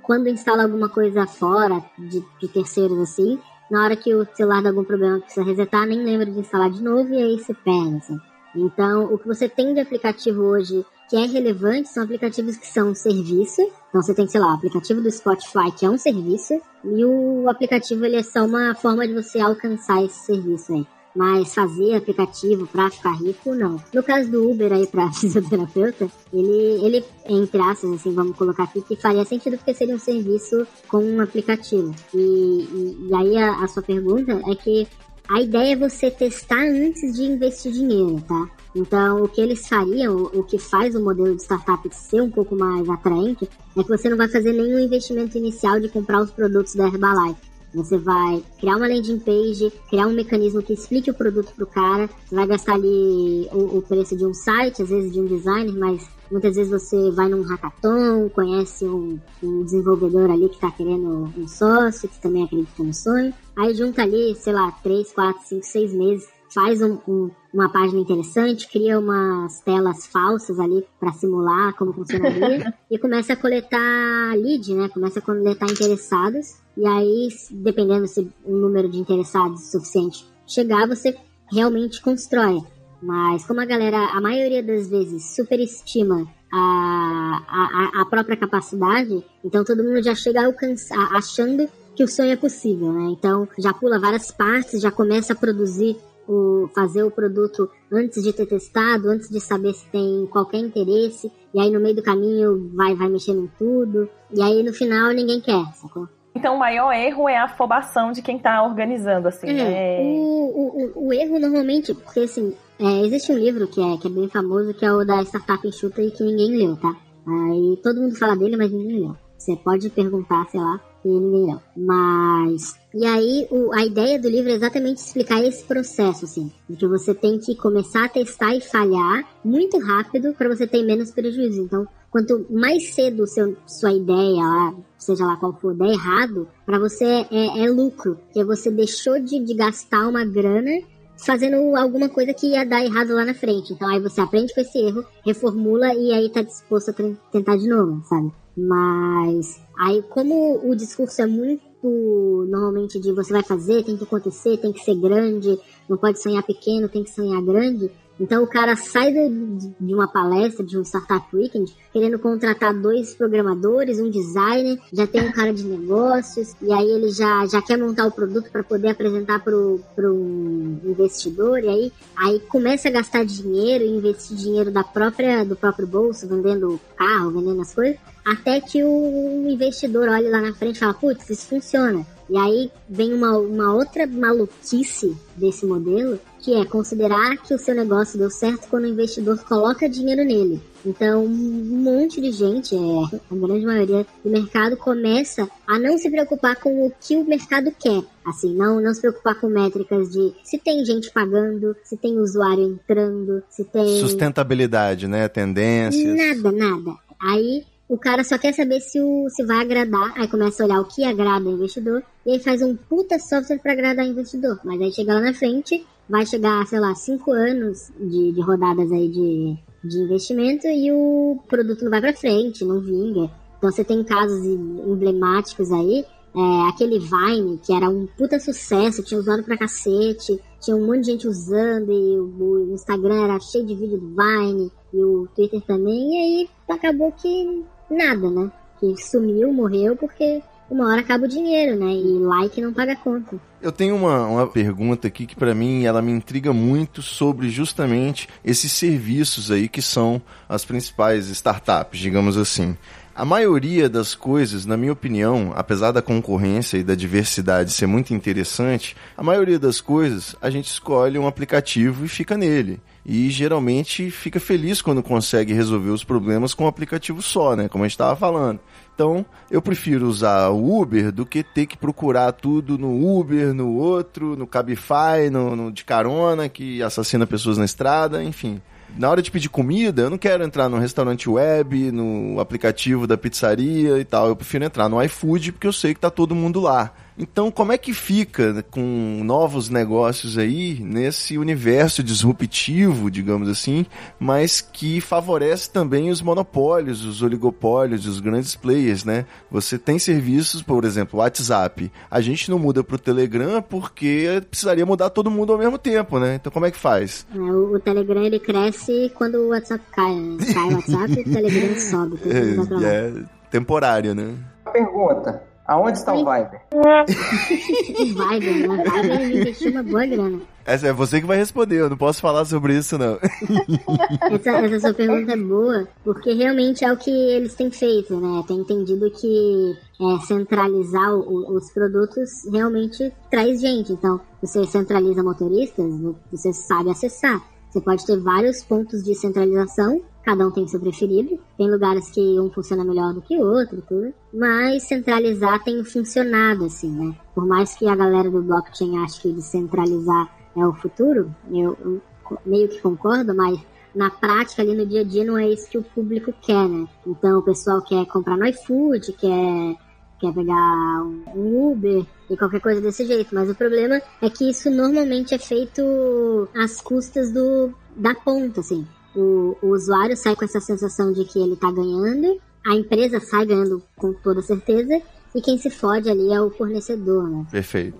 quando instala alguma coisa fora de, de, terceiros assim, na hora que o celular dá algum problema precisa resetar, nem lembra de instalar de novo e aí se perde. Assim. Então, o que você tem de aplicativo hoje que é relevante são aplicativos que são serviço. Então, você tem, sei lá, o aplicativo do Spotify, que é um serviço, e o aplicativo ele é só uma forma de você alcançar esse serviço aí. Mas fazer aplicativo para ficar rico, não. No caso do Uber aí para (laughs) fisioterapeuta, ele, ele, entre aspas, assim, vamos colocar aqui, que faria sentido porque seria um serviço com um aplicativo. E, e, e aí a, a sua pergunta é que a ideia é você testar antes de investir dinheiro, tá? Então, o que eles fariam, o que faz o modelo de startup ser um pouco mais atraente, é que você não vai fazer nenhum investimento inicial de comprar os produtos da Herbalife. Você vai criar uma landing page, criar um mecanismo que explique o produto pro cara. Você vai gastar ali o, o preço de um site, às vezes de um designer, mas muitas vezes você vai num hackathon, conhece um, um desenvolvedor ali que está querendo um sócio, que também acredita no sonho. Aí junta ali, sei lá, 3, 4, 5, 6 meses faz um, um, uma página interessante, cria umas telas falsas ali para simular como funcionaria (laughs) e começa a coletar lead, né? Começa a coletar interessados e aí, dependendo se o número de interessados suficiente chegar, você realmente constrói. Mas como a galera, a maioria das vezes, superestima a, a, a própria capacidade, então todo mundo já chega alcançar, achando que o sonho é possível, né? Então já pula várias partes, já começa a produzir o, fazer o produto antes de ter testado, antes de saber se tem qualquer interesse, e aí no meio do caminho vai, vai mexendo em tudo, e aí no final ninguém quer, sacou? Então o maior erro é a afobação de quem tá organizando, assim. É, né? o, o, o, erro normalmente, porque assim, é, existe um livro que é, que é bem famoso, que é o da Startup Enxuta e que ninguém leu, tá? Aí todo mundo fala dele, mas ninguém leu. Você pode perguntar, sei lá, e ninguém leu. Mas. E aí, o, a ideia do livro é exatamente explicar esse processo, assim. De que você tem que começar a testar e falhar muito rápido para você ter menos prejuízo. Então, quanto mais cedo seu, sua ideia seja lá qual for, der errado, para você é, é, lucro. Porque você deixou de, de gastar uma grana fazendo alguma coisa que ia dar errado lá na frente. Então aí você aprende com esse erro, reformula e aí tá disposto a tentar de novo, sabe? Mas aí como o discurso é muito normalmente de você vai fazer, tem que acontecer, tem que ser grande, não pode sonhar pequeno, tem que sonhar grande, então o cara sai de, de, uma palestra, de um Startup Weekend, querendo contratar dois programadores, um designer, já tem um cara de negócios, e aí ele já, já quer montar o produto para poder apresentar para um investidor, e aí, aí começa a gastar dinheiro, investir dinheiro da própria, do próprio bolso, vendendo carro, vendendo as coisas, até que o investidor olhe lá na frente e fala, putz, isso funciona. E aí vem uma, uma outra maluquice desse modelo, que é considerar que o seu negócio deu certo quando o investidor coloca dinheiro nele. Então, um monte de gente, é, a grande maioria do mercado, começa a não se preocupar com o que o mercado quer. Assim, não, não se preocupar com métricas de se tem gente pagando, se tem usuário entrando, se tem. Sustentabilidade, né? Tendências. Nada, nada. Aí o cara só quer saber se, o, se vai agradar, aí começa a olhar o que agrada o investidor, e aí faz um puta software para agradar o investidor. Mas aí chega lá na frente, vai chegar, sei lá, cinco anos de, de rodadas aí de, de investimento e o produto não vai para frente, não vinga. Então você tem casos emblemáticos aí, é, aquele Vine, que era um puta sucesso, tinha usado pra cacete, tinha um monte de gente usando, e o, o Instagram era cheio de vídeo do Vine, e o Twitter também, e aí acabou que nada, né? Que sumiu, morreu, porque uma hora acaba o dinheiro, né? E like não paga conta. Eu tenho uma, uma pergunta aqui que para mim ela me intriga muito sobre justamente esses serviços aí que são as principais startups, digamos assim. A maioria das coisas, na minha opinião, apesar da concorrência e da diversidade ser muito interessante, a maioria das coisas a gente escolhe um aplicativo e fica nele. E geralmente fica feliz quando consegue resolver os problemas com um aplicativo só, né? Como a gente estava falando. Então, eu prefiro usar o Uber do que ter que procurar tudo no Uber, no outro, no Cabify, no, no de carona que assassina pessoas na estrada, enfim na hora de pedir comida, eu não quero entrar no restaurante web, no aplicativo da pizzaria e tal. Eu prefiro entrar no iFood porque eu sei que tá todo mundo lá. Então, como é que fica com novos negócios aí nesse universo disruptivo, digamos assim, mas que favorece também os monopólios, os oligopólios, os grandes players, né? Você tem serviços, por exemplo, WhatsApp. A gente não muda pro Telegram porque precisaria mudar todo mundo ao mesmo tempo, né? Então, como é que faz? O, o, Telegram ele cresce quando o WhatsApp cai, né? Cai o WhatsApp e o (laughs) Telegram sobe. É, é temporário, né? Pergunta. Aonde está o Viber? (laughs) o Viber, né? Viber investiu uma boa grana. Essa é você que vai responder, eu não posso falar sobre isso, não. (laughs) essa, essa sua pergunta é boa, porque realmente é o que eles têm feito, né? Tem entendido que é, centralizar o, os produtos realmente traz gente. Então, você centraliza motoristas, você sabe acessar. Você pode ter vários pontos de centralização cada um tem seu preferido. Tem lugares que um funciona melhor do que o outro, tudo. Mas centralizar tem funcionado, assim, né? Por mais que a galera do blockchain ache que descentralizar é o futuro, eu, eu meio que concordo, mas na prática, ali no dia a dia, não é isso que o público quer, né? Então o pessoal quer comprar no iFood, quer, quer pegar um Uber e qualquer coisa desse jeito. Mas o problema é que isso normalmente é feito às custas do, da ponta, assim o, o usuário sai com essa sensação de que ele está ganhando, a empresa sai ganhando com toda certeza, e quem se fode ali é o fornecedor, né? Perfeito.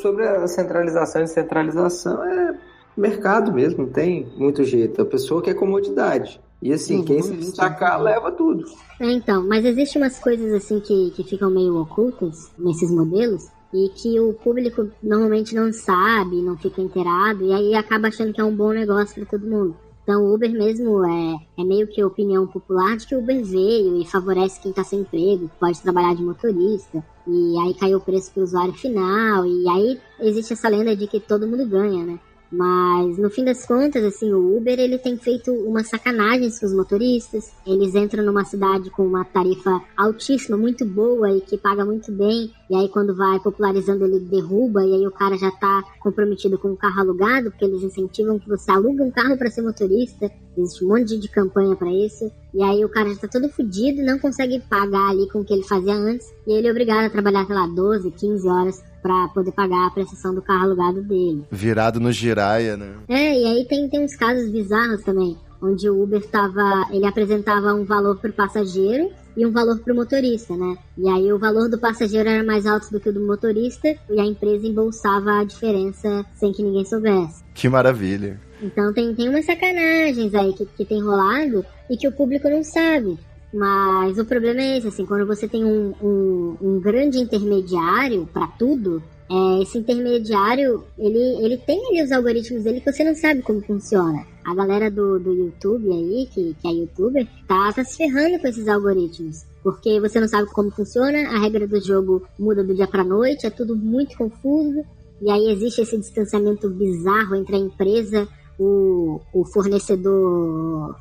Sobre a centralização e descentralização, é mercado mesmo, não tem muito jeito. A pessoa quer comodidade. E assim, quem se destacar leva tudo. É, então, mas existem umas coisas assim que, que ficam meio ocultas nesses modelos e que o público normalmente não sabe, não fica inteirado, e aí acaba achando que é um bom negócio para todo mundo. Então o Uber mesmo é, é meio que opinião popular de que o Uber veio e favorece quem está sem emprego, pode trabalhar de motorista. E aí caiu o preço para o usuário final. E aí existe essa lenda de que todo mundo ganha, né? Mas no fim das contas, assim, o Uber ele tem feito umas sacanagens com os motoristas. Eles entram numa cidade com uma tarifa altíssima, muito boa e que paga muito bem. E aí quando vai popularizando ele derruba e aí o cara já tá comprometido com o carro alugado, porque eles incentivam que você alugue um carro para ser motorista. Existe um monte de campanha para isso. E aí o cara já tá todo fudido e não consegue pagar ali com o que ele fazia antes. E ele é obrigado a trabalhar, sei lá, 12, 15 horas para poder pagar a prestação do carro alugado dele. Virado no giraia, né? É, e aí tem, tem uns casos bizarros também, onde o Uber tava, ele apresentava um valor pro passageiro e um valor pro motorista, né? E aí o valor do passageiro era mais alto do que o do motorista e a empresa embolsava a diferença sem que ninguém soubesse. Que maravilha. Então tem, tem umas sacanagens aí que, que tem rolado e que o público não sabe. Mas o problema é esse, assim, quando você tem um, um, um grande intermediário para tudo, é, esse intermediário, ele, ele tem ali os algoritmos dele que você não sabe como funciona. A galera do, do YouTube aí, que, que é youtuber, tá, tá se ferrando com esses algoritmos. Porque você não sabe como funciona, a regra do jogo muda do dia pra noite, é tudo muito confuso. E aí existe esse distanciamento bizarro entre a empresa, o, o fornecedor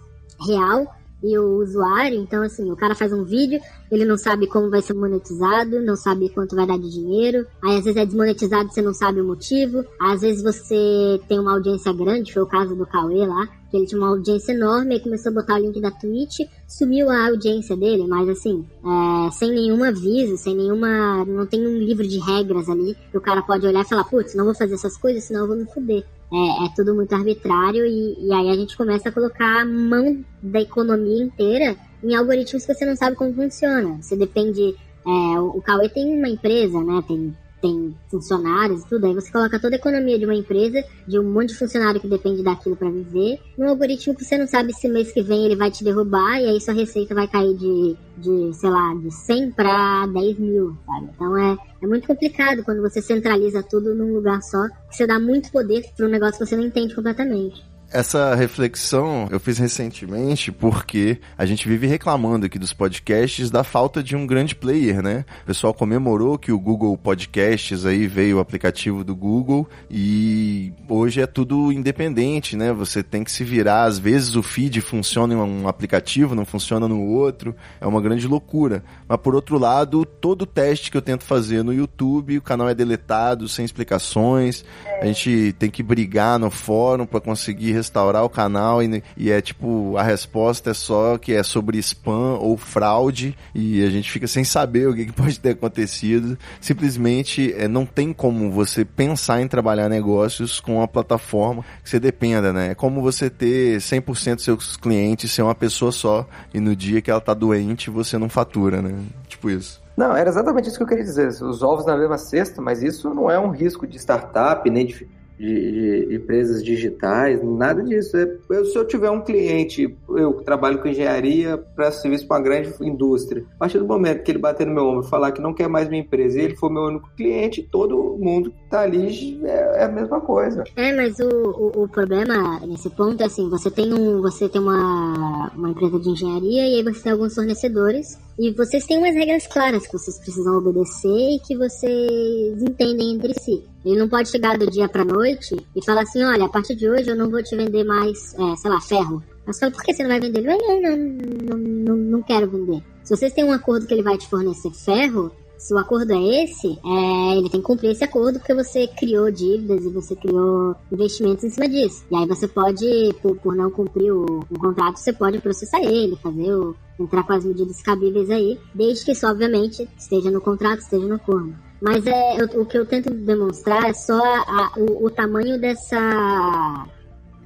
real e o usuário. Então, assim, o cara faz um vídeo, ele não sabe como vai ser monetizado, não sabe quanto vai dar de dinheiro. Aí, às vezes, é desmonetizado você não sabe o motivo. Às vezes, você tem uma audiência grande, foi o caso do Cauê lá, que ele tinha uma audiência enorme, aí começou a botar o link da Twitch, sumiu a audiência dele, mas assim, é, sem nenhum aviso, sem nenhuma. não tem um livro de regras ali, que o cara pode olhar e falar, putz, não vou fazer essas coisas, senão eu vou me fuder. É, é tudo muito arbitrário e, e aí a gente começa a colocar a mão da economia inteira em algoritmos que você não sabe como funciona. Você depende. É, o, Cauê tem uma empresa, né? Tem tem funcionários e tudo, aí você coloca toda a economia de uma empresa, de um monte de funcionário que depende daquilo para viver, num algoritmo que você não sabe se mês que vem ele vai te derrubar e aí sua receita vai cair de, de sei lá, de 100 para 10 mil, sabe? Então é, é muito complicado quando você centraliza tudo num lugar só, que você dá muito poder para um negócio que você não entende completamente. Essa reflexão eu fiz recentemente porque a gente vive reclamando aqui dos podcasts da falta de um grande player, né? O pessoal comemorou que o Google Podcasts aí veio o aplicativo do Google e hoje é tudo independente, né? Você tem que se virar, às vezes o feed funciona em um aplicativo, não funciona no outro, é uma grande loucura. Mas por outro lado, todo teste que eu tento fazer no YouTube, o canal é deletado, sem explicações. A gente tem que brigar no fórum para conseguir restaurar o canal e, e, é tipo, a resposta é só que é sobre spam ou fraude e a gente fica sem saber o que, que pode ter acontecido. Simplesmente é, não tem como você pensar em trabalhar negócios com uma plataforma que você dependa, né? É como você ter 100% dos seus clientes ser uma pessoa só e no dia que ela tá doente você não fatura, né? Tipo isso. Não, era exatamente isso que eu queria dizer. Os ovos na mesma cesta, mas isso não é um risco de startup, nem de de, de, empresas digitais, nada disso. É, eu, se eu tiver um cliente, eu trabalho com engenharia para serviço para uma grande indústria, a partir do momento que ele bater no meu ombro e falar que não quer mais minha empresa e ele for meu único cliente, todo mundo está ali é, é, a mesma coisa. É, mas o, o, o, problema nesse ponto é assim, você tem um, você tem uma, uma empresa de engenharia e aí você tem alguns fornecedores e vocês têm umas regras claras que vocês precisam obedecer e que vocês entendem entre si. Ele não pode chegar do dia pra noite e falar assim, olha, a partir de hoje eu não vou te vender mais, é, sei lá, ferro. Mas fala, por que você não vai vender? Ele vai, não, não, não, não quero vender. Se vocês têm um acordo que ele vai te fornecer ferro, se o acordo é esse, é, ele tem que cumprir esse acordo porque você criou dívidas e você criou investimentos em cima disso. E aí você pode, por, por não cumprir o, o, contrato, você pode processar ele, fazer o, entrar com as medidas cabíveis aí, desde que isso, obviamente, esteja no contrato, esteja no acordo. Mas é, eu, o que eu tento demonstrar é só a, o, o, tamanho dessa,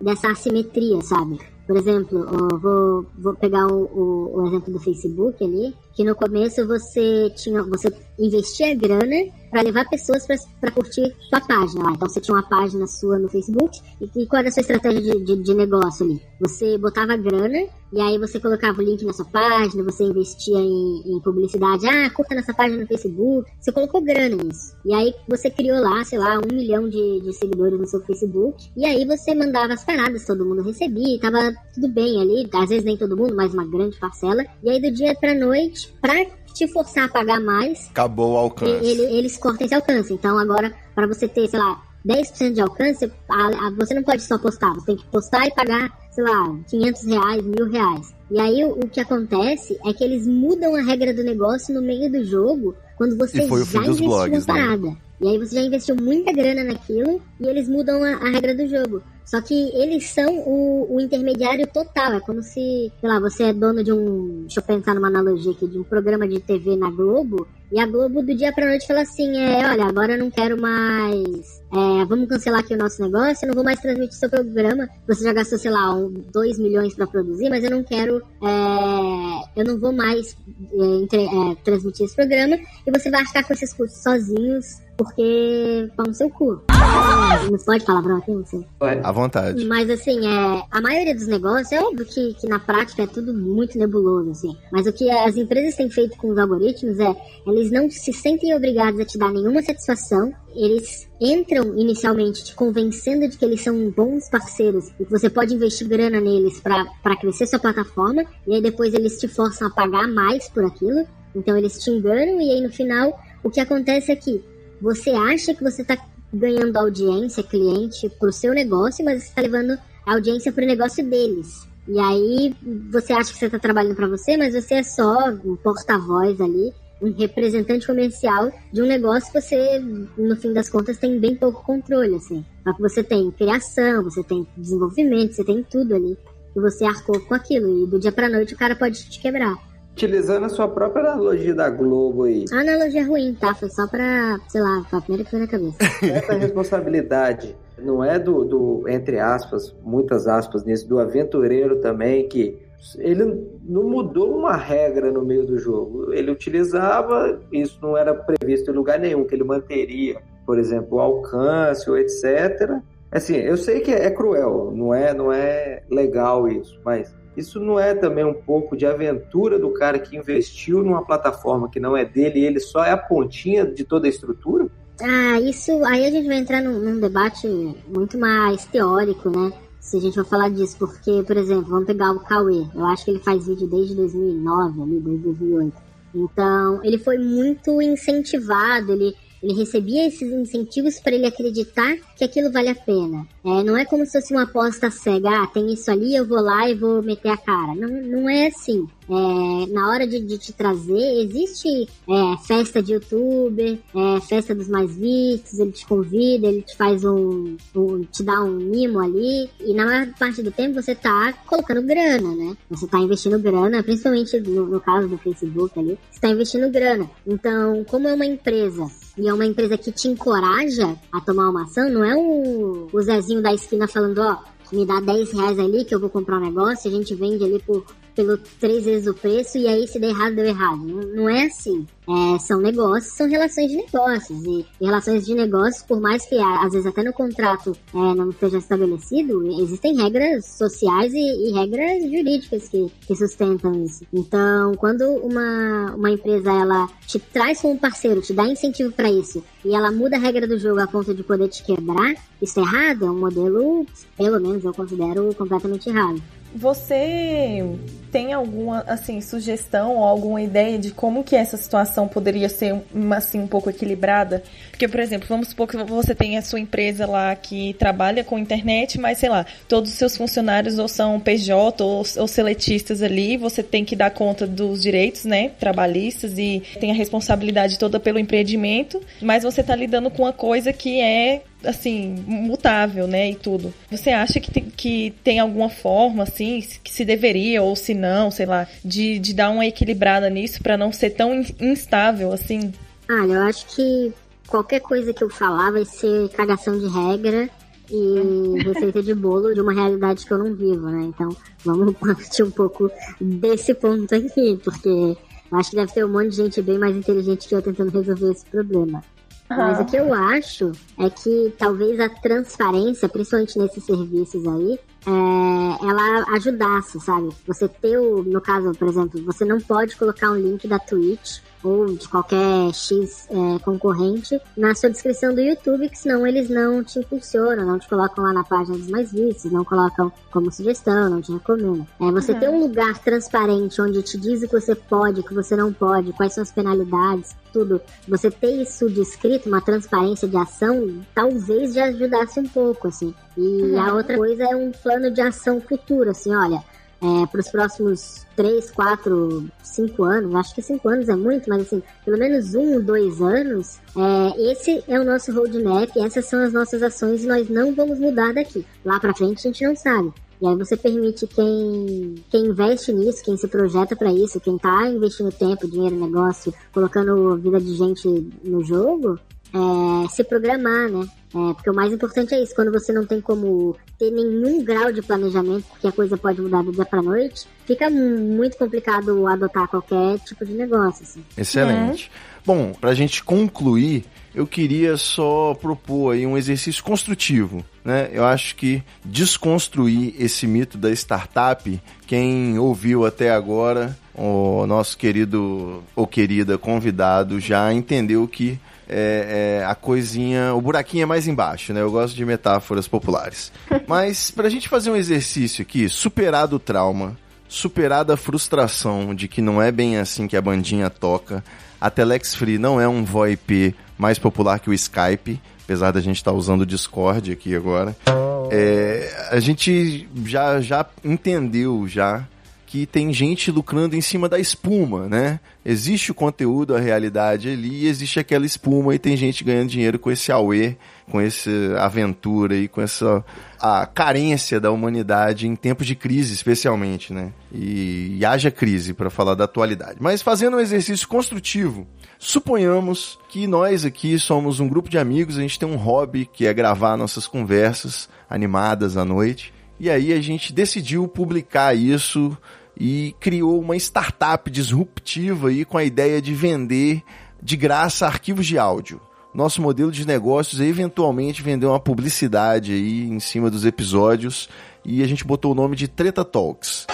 dessa assimetria, sabe? Por exemplo, vou, vou pegar o, o, o exemplo do Facebook ali, que no começo você tinha, você investia grana para levar pessoas para curtir sua página lá. Então você tinha uma página sua no Facebook e, e qual era a sua estratégia de, de, de, negócio ali? Você botava grana e aí você colocava o link na sua página, você investia em, em publicidade. Ah, curta nessa página no Facebook. Você colocou grana nisso. E aí você criou lá, sei lá, um milhão de, de seguidores no seu Facebook. E aí você mandava as paradas, todo mundo recebia, e tava tudo bem ali. Às vezes nem todo mundo, mas uma grande parcela. E aí do dia pra noite, pra te forçar a pagar mais. Acabou o alcance. Ele, eles cortam esse alcance. Então agora, para você ter, sei lá, 10% de alcance, a, a, você não pode só postar, você tem que postar e pagar, sei lá, 500 reais, mil reais. E aí o, o que acontece é que eles mudam a regra do negócio no meio do jogo quando você já investiu blogs, uma né? parada. Né? E aí você já investiu muita grana naquilo e eles mudam a, a regra do jogo. Só que eles são o, o, intermediário total. É como se, sei lá, você é dono de um. Deixa eu pensar numa analogia aqui, de um programa de TV na Globo. E a Globo do dia pra noite fala assim: é, olha, agora eu não quero mais. É, vamos cancelar aqui o nosso negócio, eu não vou mais transmitir seu programa. Você já gastou, sei lá, 2 milhões para produzir, mas eu não quero. É, eu não vou mais é, entre, é, transmitir esse programa. E você vai arcar com esses custos sozinhos porque pão no seu cu. Não pode palavrão aqui, não sei. À vontade. Mas assim, é, a maioria dos negócios, é óbvio que, que na prática é tudo muito nebuloso, assim. Mas o que as empresas têm feito com os algoritmos é, eles não se sentem obrigados a te dar nenhuma satisfação, eles entram inicialmente te convencendo de que eles são bons parceiros e que você pode investir grana neles para crescer sua plataforma, e aí depois eles te forçam a pagar mais por aquilo. Então eles te enganam e aí no final o que acontece é que você acha que você está ganhando audiência, cliente para o seu negócio, mas você está levando audiência para o negócio deles. E aí você acha que você está trabalhando para você, mas você é só um porta-voz ali um representante comercial de um negócio que você, no fim das contas, tem bem pouco controle, assim. Só que você tem criação, você tem desenvolvimento, você tem tudo ali. E você arcou com aquilo. E do dia pra noite o cara pode te quebrar. Utilizando a sua própria analogia da Globo aí. A analogia é ruim, tá? Foi só pra, sei lá, foi a primeira que foi na cabeça. (laughs) Essa responsabilidade não é do, do, entre aspas, muitas aspas nisso, do aventureiro também, que ele não mudou uma regra no meio do jogo. Ele utilizava, isso não era previsto em lugar nenhum, que ele manteria, por exemplo, o alcance ou etc. Assim, eu sei que é cruel, não é, não é legal isso, mas isso não é também um pouco de aventura do cara que investiu numa plataforma que não é dele e ele só é a pontinha de toda a estrutura? Ah, isso. Aí a gente vai entrar num, num debate muito mais teórico, né? se a gente for falar disso, porque, por exemplo, vamos pegar o Cauê, eu acho que ele faz vídeo desde 2009, ali, desde 2008. Então, ele foi muito incentivado, ele ele recebia esses incentivos para ele acreditar que aquilo vale a pena. É, não é como se fosse uma aposta cega, ah, tem isso ali, eu vou lá e vou meter a cara. Não, não é assim. É, na hora de, de, te trazer, existe é, festa de youtuber, é, festa dos mais vistos, ele te convida, ele te faz um, um, te dá um mimo ali, e na maior parte do tempo você tá colocando grana, né? Você tá investindo grana, principalmente no, no caso do Facebook ali, você tá investindo grana. Então, como é uma empresa e é uma empresa que te encoraja a tomar uma ação, não é o, o Zezinho da esquina falando, ó, me dá 10 reais ali que eu vou comprar um negócio, a gente vende ali por pelo três vezes o preço e aí se der errado, deu errado. Não, não é assim. É, são negócios, são relações de negócios. E, relações de negócios, por mais que às vezes até no contrato é, não esteja estabelecido, existem regras sociais e, e, regras jurídicas que, que sustentam isso. Então, quando uma, uma empresa ela te traz como parceiro, te dá incentivo para isso, e ela muda a regra do jogo a ponto de poder te quebrar, isso é errado, é um modelo, pelo menos eu considero completamente errado. Você tem alguma assim sugestão ou alguma ideia de como que essa situação poderia ser assim um pouco equilibrada? Porque, por exemplo, vamos supor que você tem a sua empresa lá que trabalha com internet, mas sei lá, todos os seus funcionários ou são PJ ou, ou seletistas ali, você tem que dar conta dos direitos, né, trabalhistas e tem a responsabilidade toda pelo empreendimento, mas você está lidando com uma coisa que é assim, mutável, né, e tudo. Você acha que tem, que tem alguma forma, assim, que se deveria ou se não, sei lá, de, de dar uma equilibrada nisso para não ser tão instável, assim? Ah, eu acho que qualquer coisa que eu falar vai ser cagação de regra e (laughs) receita de bolo de uma realidade que eu não vivo, né? Então, vamos (laughs) partir um pouco desse ponto aqui, porque eu acho que deve ter um monte de gente bem mais inteligente que eu tentando resolver esse problema. Mas o que eu acho é que talvez a transparência, principalmente nesses serviços aí, é, ela ajudasse, sabe? Você ter o, no caso, por exemplo, você não pode colocar um link da Twitch ou de qualquer X é, concorrente na sua descrição do YouTube, que senão eles não te impulsionam, não te colocam lá na página dos mais vistos, não colocam como sugestão, não te recomendam. É, você uhum. ter um lugar transparente onde te diz o que você pode, o que você não pode, quais são as penalidades, tudo. Você ter isso descrito, uma transparência de ação, talvez já ajudasse um pouco, assim. E uhum. a outra coisa é um plano de ação futuro, assim, olha, é, para os próximos 3, 4, 5 anos, acho que 5 anos é muito, mas assim, pelo menos um, dois anos, é, esse é o nosso roadmap, essas são as nossas ações e nós não vamos mudar daqui. Lá para frente a gente não sabe. E aí você permite quem, quem investe nisso, quem se projeta para isso, quem tá investindo tempo, dinheiro, negócio, colocando vida de gente no jogo, é, se programar, né? É, porque o mais importante é isso, quando você não tem como ter nenhum grau de planejamento, porque a coisa pode mudar do dia pra noite, fica muito complicado adotar qualquer tipo de negócio. Assim. Excelente. É. Bom, pra gente concluir, eu queria só propor aí um exercício construtivo. Né? Eu acho que desconstruir esse mito da startup, quem ouviu até agora, o nosso querido ou querida convidado já entendeu que é, é, a coisinha, o buraquinho é mais embaixo, né? Eu gosto de metáforas populares. (laughs) Mas pra gente fazer um exercício aqui, superado o trauma, superada a frustração de que não é bem assim que a bandinha toca, a Telex Free não é um VoIP mais popular que o Skype, apesar da gente estar tá usando o Discord aqui agora. É, a gente já, já entendeu já que tem gente lucrando em cima da espuma, né? Existe o conteúdo, a realidade ali, e existe aquela espuma e tem gente ganhando dinheiro com esse auê, com essa aventura e com essa a carência da humanidade em tempos de crise, especialmente, né? E, e haja crise para falar da atualidade. Mas fazendo um exercício construtivo, suponhamos que nós aqui somos um grupo de amigos, a gente tem um hobby que é gravar nossas conversas animadas à noite. E aí a gente decidiu publicar isso e criou uma startup disruptiva aí com a ideia de vender de graça arquivos de áudio. Nosso modelo de negócios é eventualmente vender uma publicidade aí em cima dos episódios e a gente botou o nome de Treta Talks.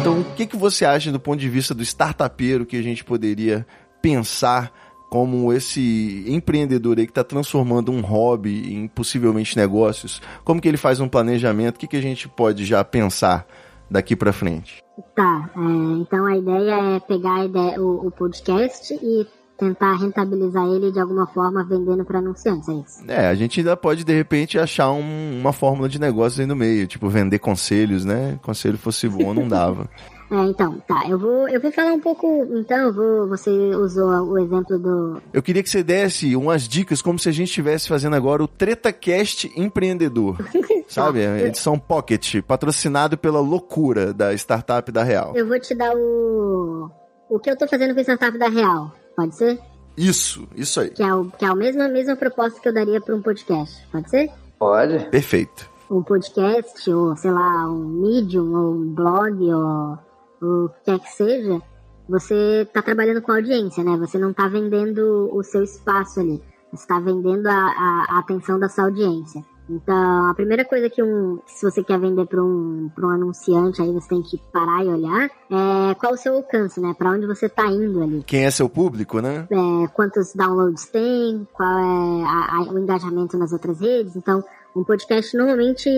Então, o que, que você acha do ponto de vista do startupeiro que a gente poderia pensar como esse empreendedor aí que está transformando um hobby em possivelmente negócios? Como que ele faz um planejamento? O que, que a gente pode já pensar daqui para frente? Tá, é, então a ideia é pegar a ideia, o, o, podcast e tentar rentabilizar ele de alguma forma vendendo para anunciantes, é isso? É, a gente ainda pode de repente achar um, uma fórmula de negócio aí no meio, tipo vender conselhos, né? Conselho fosse bom, não dava. (laughs) É, então, tá, eu vou, eu vou falar um pouco, então, eu vou, você usou o exemplo do... Eu queria que você desse umas dicas como se a gente estivesse fazendo agora o TretaCast Empreendedor, (laughs) sabe? A edição Pocket, patrocinado pela loucura da startup da Real. Eu vou te dar o... o que eu tô fazendo com a startup da Real, pode ser? Isso, isso aí. Que é, o, que é a mesma, mesma proposta que eu daria para um podcast, pode ser? Pode. Perfeito. Um podcast, ou sei lá, um Medium, ou um blog, ou o que quer que seja, você está trabalhando com audiência, né? Você não está vendendo o seu espaço ali. Você está vendendo a, a, a, atenção da sua audiência. Então, a primeira coisa que um, se você quer vender para um, um anunciante, aí você tem que parar e olhar, é qual o seu alcance, né? Para onde você está indo ali. Quem é seu público, né? É, quantos downloads tem, qual é a, o engajamento nas outras redes. Então, um podcast normalmente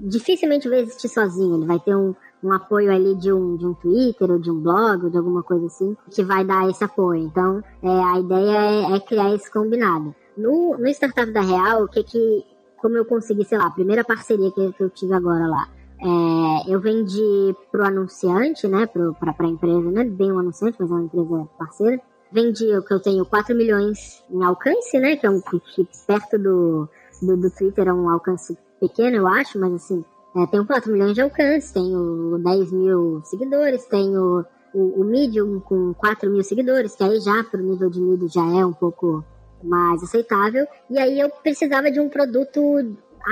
dificilmente vai existir sozinho. Ele vai ter um, um apoio ali de um, de um Twitter ou de um blog ou de alguma coisa assim que vai dar esse apoio. Então, é, a ideia é, é, criar esse combinado. No, no Startup da Real, o que que, como eu consegui, sei lá, a primeira parceria que, que eu tive agora lá, é, eu vendi pro anunciante, né, pro, pra, pra empresa, não é bem um anunciante, mas é uma empresa parceira, vendi o que eu tenho 4 milhões em alcance, né, que é um que perto do, do, do Twitter é um alcance pequeno, eu acho, mas assim, é, tenho 4 milhões de alcance, tenho 10 mil seguidores, tenho o, o Medium com 4 mil seguidores, que aí já pro nível de mídia já é um pouco mais aceitável. E aí eu precisava de um produto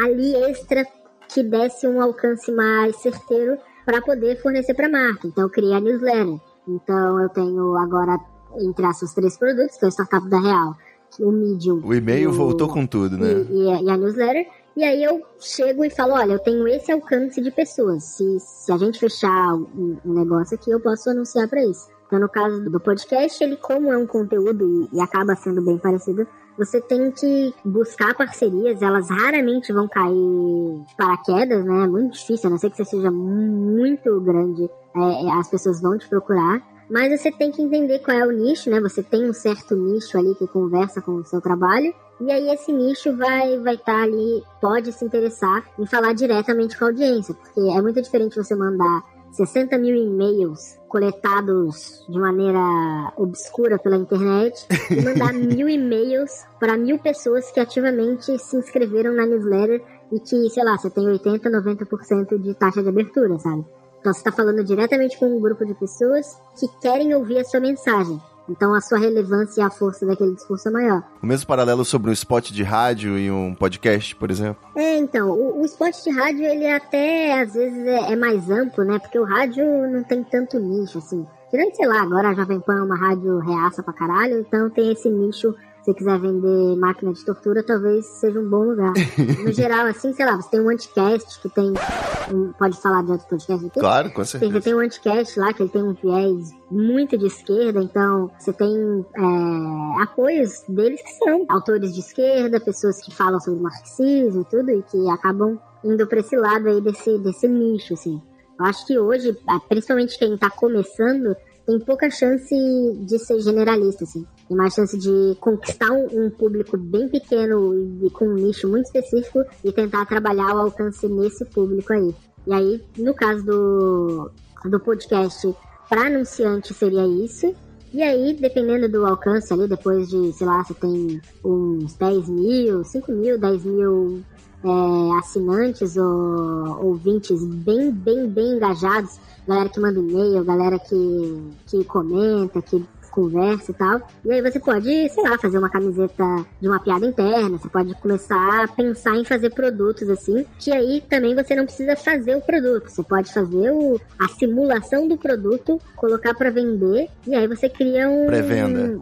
ali extra que desse um alcance mais certeiro para poder fornecer para a marca. Então eu criei a newsletter. Então eu tenho agora entre esses três produtos, que é o Startup da Real, o Medium. O e-mail voltou com tudo, né? E, e, e a newsletter. E aí eu chego e falo, olha, eu tenho esse alcance de pessoas. Se, se a gente fechar um, um negócio aqui, eu posso anunciar para isso. Então, no caso do podcast, ele como é um conteúdo e, e acaba sendo bem parecido, você tem que buscar parcerias, elas raramente vão cair paraquedas, né? É muito difícil, a não ser que você seja muito grande, é, as pessoas vão te procurar. Mas você tem que entender qual é o nicho, né? Você tem um certo nicho ali que conversa com o seu trabalho. E aí esse nicho vai vai estar tá ali, pode se interessar em falar diretamente com a audiência, porque é muito diferente você mandar 60 mil e-mails coletados de maneira obscura pela internet e mandar (laughs) mil e-mails para mil pessoas que ativamente se inscreveram na newsletter e que, sei lá, você tem 80, 90% de taxa de abertura, sabe? Então você está falando diretamente com um grupo de pessoas que querem ouvir a sua mensagem. Então a sua relevância e a força daquele discurso é maior. O mesmo paralelo sobre um spot de rádio e um podcast, por exemplo? É, então, o, o spot de rádio, ele até às vezes é, é, mais amplo, né? Porque o rádio não tem tanto nicho, assim. Tirando, sei lá, agora a Jovem Pan é uma rádio reaça pra caralho, então tem esse nicho você quiser vender máquina de tortura, talvez seja um bom lugar. (laughs) No geral, assim, sei lá, você tem um anticast que tem. Um, pode falar de outro podcast aqui? Claro, com certeza. Você tem um anticast lá que ele tem um viés muito de esquerda, então você tem é, apoios deles que são autores de esquerda, pessoas que falam sobre marxismo e tudo, e que acabam indo para esse lado aí desse, desse nicho, assim. Eu acho que hoje, principalmente quem está começando, tem pouca chance de ser generalista, assim. Tem mais chance de conquistar um, um público bem pequeno e, e com um nicho muito específico e tentar trabalhar o alcance nesse público aí. E aí, no caso do, do podcast para anunciante seria isso. E aí, dependendo do alcance ali, depois de, sei lá, você tem uns 10 mil, 5 mil, 10 mil é, assinantes ou ouvintes bem, bem, bem engajados, galera que manda e-mail, galera que, que comenta, que conversa e tal. E aí você pode, sei lá, fazer uma camiseta de uma piada interna, você pode começar a pensar em fazer produtos assim, que aí também você não precisa fazer o produto, você pode fazer o, a simulação do produto, colocar para vender, e aí você cria um,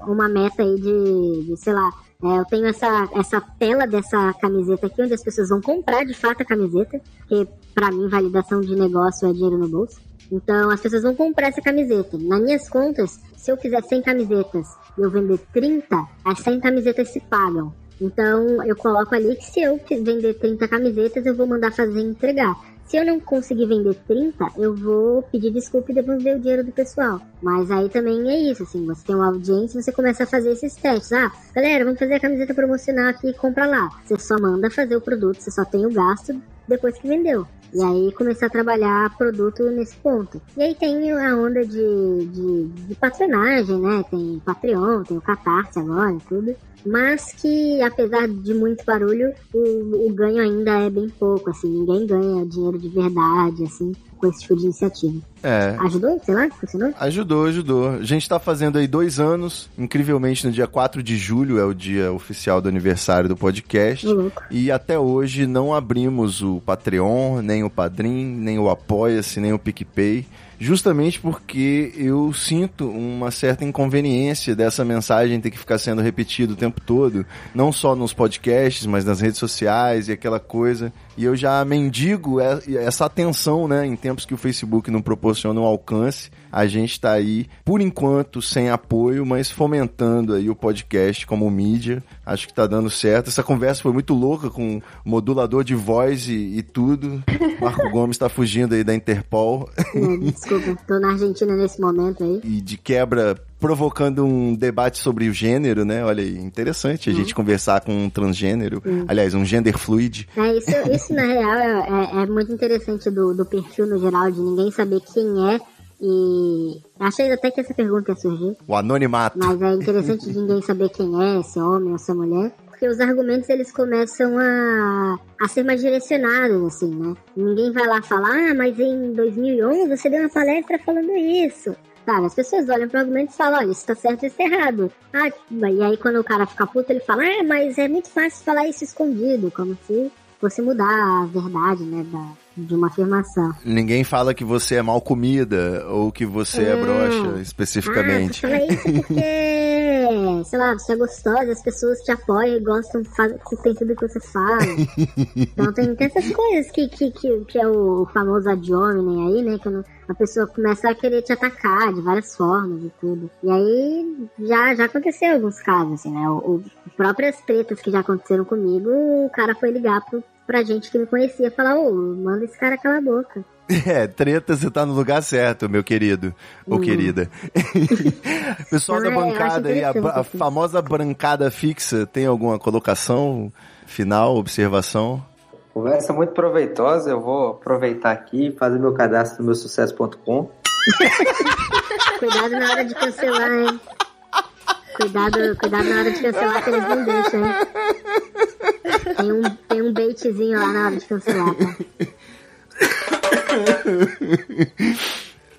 uma meta aí de, de sei lá, é, eu tenho essa, essa tela dessa camiseta aqui, onde as pessoas vão comprar de fato a camiseta, porque para mim validação de negócio é dinheiro no bolso. Então as pessoas vão comprar essa camiseta. Nas minhas contas, se eu fizer 100 camisetas e eu vender 30, as 100 camisetas se pagam. Então eu coloco ali que se eu vender 30 camisetas, eu vou mandar fazer entregar. Se eu não conseguir vender 30, eu vou pedir desculpa e devolver o dinheiro do pessoal. Mas aí também é isso, assim, você tem uma audiência você começa a fazer esses testes. Ah, galera, vamos fazer a camiseta promocional aqui e compra lá. Você só manda fazer o produto, você só tem o gasto depois que vendeu. E aí começar a trabalhar produto nesse ponto. E aí tem a onda de, de, de patronagem, né? Tem Patreon, tem o Catarse agora tudo mas que apesar de muito barulho, o, o, ganho ainda é bem pouco, assim, ninguém ganha dinheiro de verdade, assim, com esse tipo de iniciativa. É. Ajudou, sei lá? Funcionou? Ajudou, ajudou. A gente tá fazendo aí dois anos, incrivelmente no dia 4 de julho é o dia oficial do aniversário do podcast. Uhum. E até hoje não abrimos o Patreon, nem o Padrim, nem o Apoia-se, nem o PicPay justamente porque eu sinto uma certa inconveniência dessa mensagem ter que ficar sendo repetida o tempo todo, não só nos podcasts, mas nas redes sociais e aquela coisa. E eu já mendigo essa atenção, né, em tempos que o Facebook não proporciona um alcance. A gente está aí, por enquanto, sem apoio, mas fomentando aí o podcast como mídia. Acho que está dando certo. Essa conversa foi muito louca com modulador de voz e, e tudo. (laughs) Marco Gomes está fugindo aí da Interpol. desculpa, tô na Argentina nesse momento aí. E de quebra provocando um debate sobre o gênero, né? Olha aí, interessante a uhum. gente conversar com um transgênero, uhum. aliás, um gender fluid. É, isso, isso na real é, é, é, muito interessante do, do perfil no geral, de ninguém saber quem é e achei até que essa pergunta ia surgir. O anonimato. Mas é interessante de (laughs) ninguém saber quem é, se é homem ou se é mulher. Porque os argumentos eles começam a, a ser mais direcionados, assim, né? Ninguém vai lá falar, ah, mas em 2011 você deu uma palestra falando isso. Sabe, as pessoas olham pro argumento e falam, olha, isso tá certo isso tá errado. Ah, e aí quando o cara fica puto, ele fala, ah, mas é muito fácil falar isso escondido, como se fosse mudar a verdade, né, da, de uma afirmação. Ninguém fala que você é mal comida ou que você é, é broxa, especificamente. Ah, isso porque, sei lá, você é gostosa, as pessoas te apoiam e gostam, tem tudo que você fala. (laughs) então tem, tem essas coisas que, que, que, que é o famoso ad hominem aí, né, que a pessoa começa a querer te atacar de várias formas e tudo. E aí já, já aconteceu alguns casos, assim, né? O, o, próprias tretas que já aconteceram comigo, o cara foi ligar pro, pra gente que me conhecia falar, ô, manda esse cara calar a boca. (laughs) É, treta, você tá no lugar certo, meu querido. Ou hum. querida. (laughs) Pessoal da bancada aí, a, a famosa bancada fixa, tem alguma colocação final, observação? Conversa muito proveitosa, eu vou aproveitar aqui e fazer meu cadastro no meu sucesso.com. (laughs) Cuidado na hora de cancelar, hein? Cuidado, cuidado na hora de cancelar que eles não deixam, hein? Tem um, tem um baitzinho lá na hora de cancelar, tá?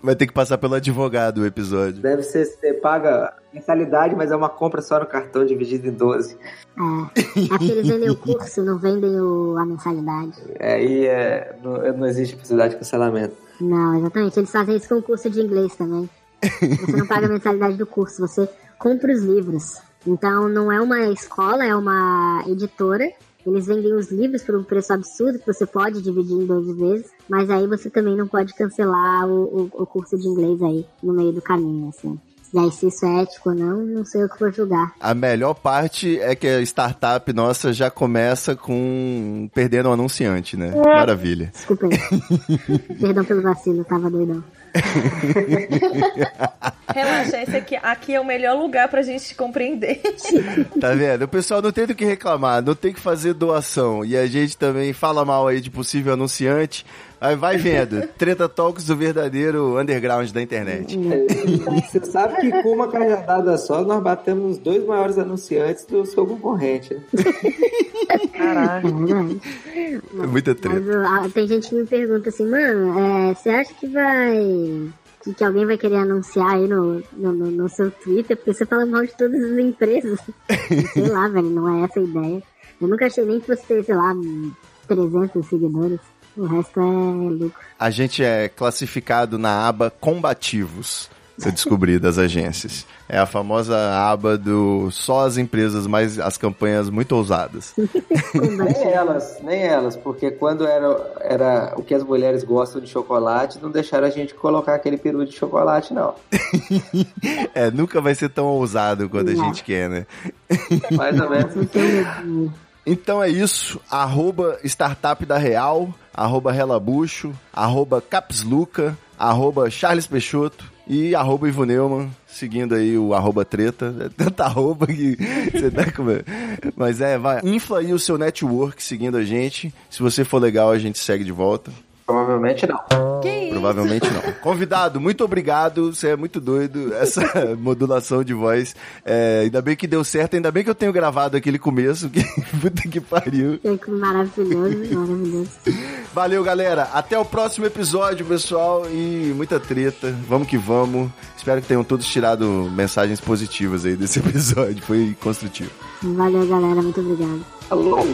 Vai ter que passar pelo advogado o episódio. Deve ser, você paga mensalidade, mas é uma compra só no cartão dividido em 12. É, aqui eles vendem o curso, não vendem o, a mensalidade. Aí é, não, não existe possibilidade de cancelamento. Não, exatamente. Eles fazem isso com o curso de inglês também. Você não paga a mensalidade do curso, você compra os livros. Então não é uma escola, é uma editora. Eles vendem os livros por um preço absurdo que você pode dividir em 12 vezes, mas aí você também não pode cancelar o, o, o curso de inglês aí no meio do caminho, assim. E aí, se isso é ético ou não, não sei o que vou julgar. A melhor parte é que a startup nossa já começa com perdendo o anunciante, né? Maravilha. Desculpa aí. (laughs) Perdão pelo vacilo, tava doidão. (laughs) Relaxa, esse aqui, aqui é o melhor lugar pra gente compreender. (laughs) tá vendo? O pessoal não tem do que reclamar, não tem que fazer doação. E a gente também fala mal aí de possível anunciante. Aí vai vendo. Treta Talks do verdadeiro underground da internet. Você sabe que com uma cajadada só nós batemos os dois maiores anunciantes do seu concorrente. né? Caraca. É muita treta. Mas ah, tem gente que me pergunta assim, mano, é, você acha que vai. Que, alguém vai querer anunciar aí no, no, no- no seu Twitter? Porque você fala mal de todas as empresas. (laughs) sei lá, velho, não é essa a ideia. Eu nunca achei nem que ter, sei lá, 300 seguidores. O resto é lucro. A gente é classificado na aba combativos. Eu descobri das agências. É a famosa aba do só as empresas mais as campanhas muito ousadas. Nem (laughs) elas, nem elas, porque quando era, era o que as mulheres gostam de chocolate, não deixaram a gente colocar aquele peru de chocolate, não. (laughs) É, nunca vai ser tão ousado quanto a gente quer, né? Mais ou menos. (laughs) Então é isso. Arroba Startup da Real, arroba Relabucho, arroba Capsluca, arroba Charles Peixoto e arroba Ivo Neumann, seguindo aí o arroba treta. É tanta arroba que (laughs) você tá com... Mas é, vai. Infla aí o seu network seguindo a gente. Se você for legal, a gente segue de volta. Provavelmente não. Provavelmente não. (laughs) Convidado, muito obrigado. Você é muito doido. Essa (laughs) modulação de voz. É, ainda bem que deu certo. Ainda bem que eu tenho gravado aquele começo. Que (laughs) puta que pariu. Maravilhoso, maravilhoso. Valeu, galera. Até o próximo episódio, pessoal. E muita treta. Vamos que vamos. Espero que tenham todos tirado mensagens positivas aí desse episódio. Foi construtivo. Valeu, galera, muito obrigado. Alô?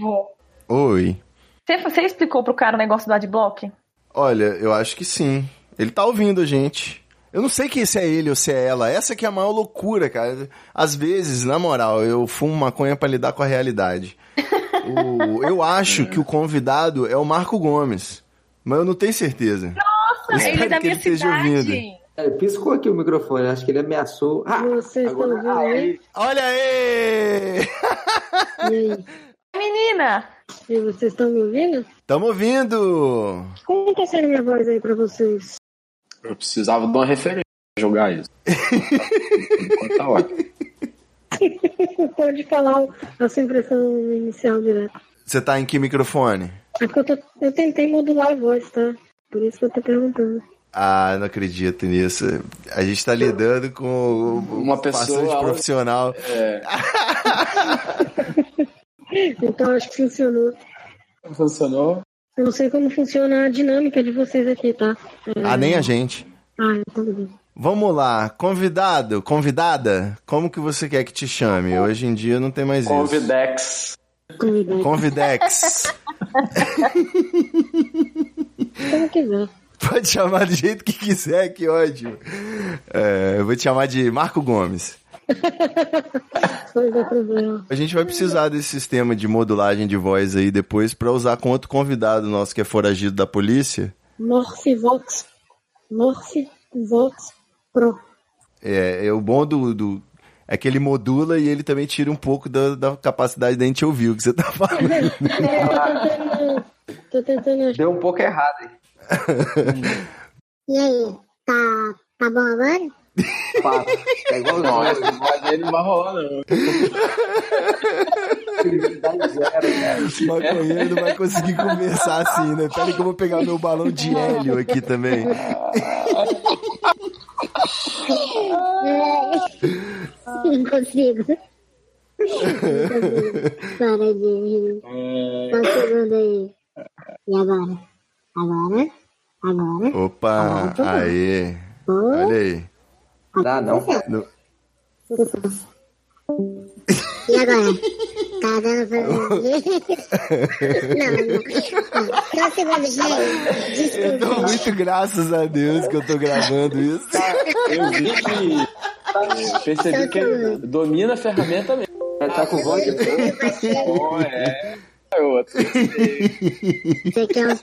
Ivo, Oi. você, você explicou pro cara o negócio do adblock? Olha, eu acho que sim. Ele tá ouvindo a gente. Eu não sei que se é ele ou se é ela. Essa que é a maior loucura, cara. Às vezes, na moral, eu fumo maconha pra lidar com a realidade. (laughs) O- eu acho que o convidado é o Marco Gomes. Mas eu não tenho certeza. Nossa, ele é da que minha ele esteja cidade. ouvindo. É, piscou aqui o microfone, acho que ele ameaçou. Ah, Vocês estão agora, ouvindo ah, aí? aí. Olha aí! (laughs) Menina, E vocês estão me ouvindo? Tamo ouvindo! Como tá sendo minha voz aí pra vocês? Eu precisava de uma referência pra jogar isso. Enquanto tá ótimo. (laughs) Pode falar a sua impressão inicial direto. Você tá em que microfone? É porque eu, tô- eu tentei modular a voz, tá? Por isso que eu tô perguntando. Ah, não acredito nisso. A gente tá lidando com Uma pessoa, bastante ela- profissional. É, (laughs) Então acho que funcionou. funcionou. Eu não sei como funciona a dinâmica de vocês aqui, tá? É... Ah, nem a gente. Ah, então tudo bem. Vamos lá, convidado, convidada, como que você quer que te chame? Hoje em dia não tem mais isso. Convidex. Convidex. Como quiser. Pode chamar do jeito que quiser, que ótimo. É, eu vou te chamar de Marco Gomes. (laughs) Problema. A gente vai precisar desse sistema de modulagem de voz aí depois pra usar com outro convidado nosso que é foragido da polícia. Morphivox. Morphivox Pro. É, é o bom do, do- é que ele modula e ele também tira um pouco da, da capacidade da gente ouvir o que você tá falando. É, (laughs) tô tentando. Tô tentando. Deu um pouco errado, hein? E aí? Tá, tá bom agora? Fala. É igual Não, nós. voz dele não vai rolar, não. Zero. Maconheiro não vai conseguir conversar assim, né? Pera aí que eu vou pegar meu balão de hélio aqui também. Não consigo. Para de rir. Só um segundo aí. E agora? Agora? Agora? Opa, aê. Olha aí. Dá não. No- E agora? Tá dando pra (laughs) Não, não. Só segundo, gente. Eu Desculpa. tô muito graças a Deus que eu tô gravando isso. Eu vi que. Percebi que ele domina a ferramenta mesmo. Tá com voz de Pô, é. É outro. Você quer um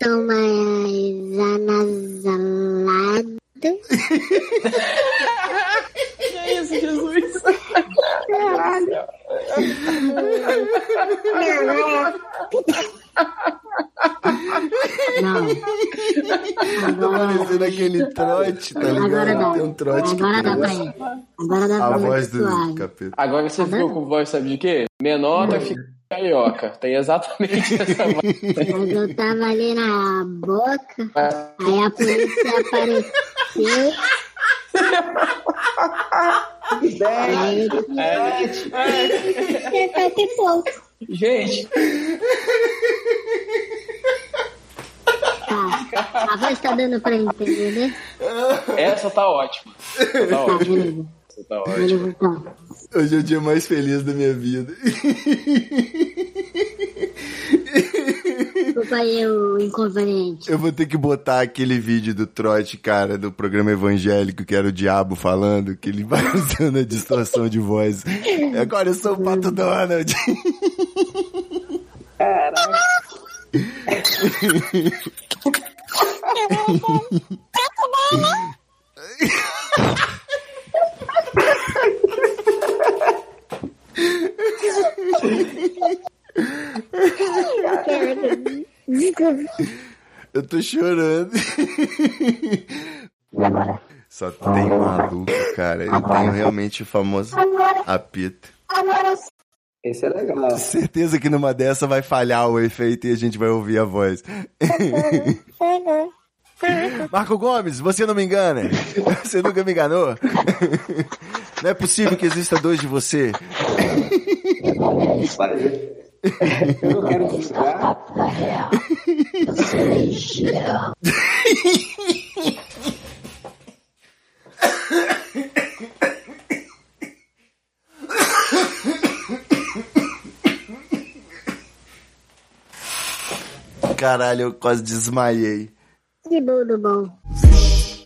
tom mais anasalado? Que isso, Jesus? Não, Tá parecendo aquele trote, tá agora ligado? dá. Tem um trote que Agora dá pra ir. Agora dá a pra voz ir do suave. capeta. Agora você ficou com voz, sabe de quê? Menor tá ficando carioca. Tem exatamente (laughs) essa voz. Mas eu tava ali na boca, aí a polícia apareceu. Aí, sete e pouco. Gente, Tá, a voz tá dando pra entender, né? essa tá ótima. Essa tá Tá, ótima. Essa tá ótima. Hoje é o dia mais feliz da minha vida. (laughs) O inconveniente. Eu vou ter que botar aquele vídeo do trote, cara, do programa evangélico, que era o diabo falando, que ele vai (laughs) usando a distorção de voz. Agora eu sou o Pato Donald. Desculpa. Eu tô chorando. Só tem maluco, cara. Eu tenho realmente o famoso apito. Esse é legal. Certeza que numa dessa vai falhar o efeito e a gente vai ouvir a voz. (laughs) Marco Gomes, você não me engana. Você nunca me enganou. Não é possível que exista dois de você. Eu não quero desligar. Caralho, eu quase desmaiei. Que bom do bom.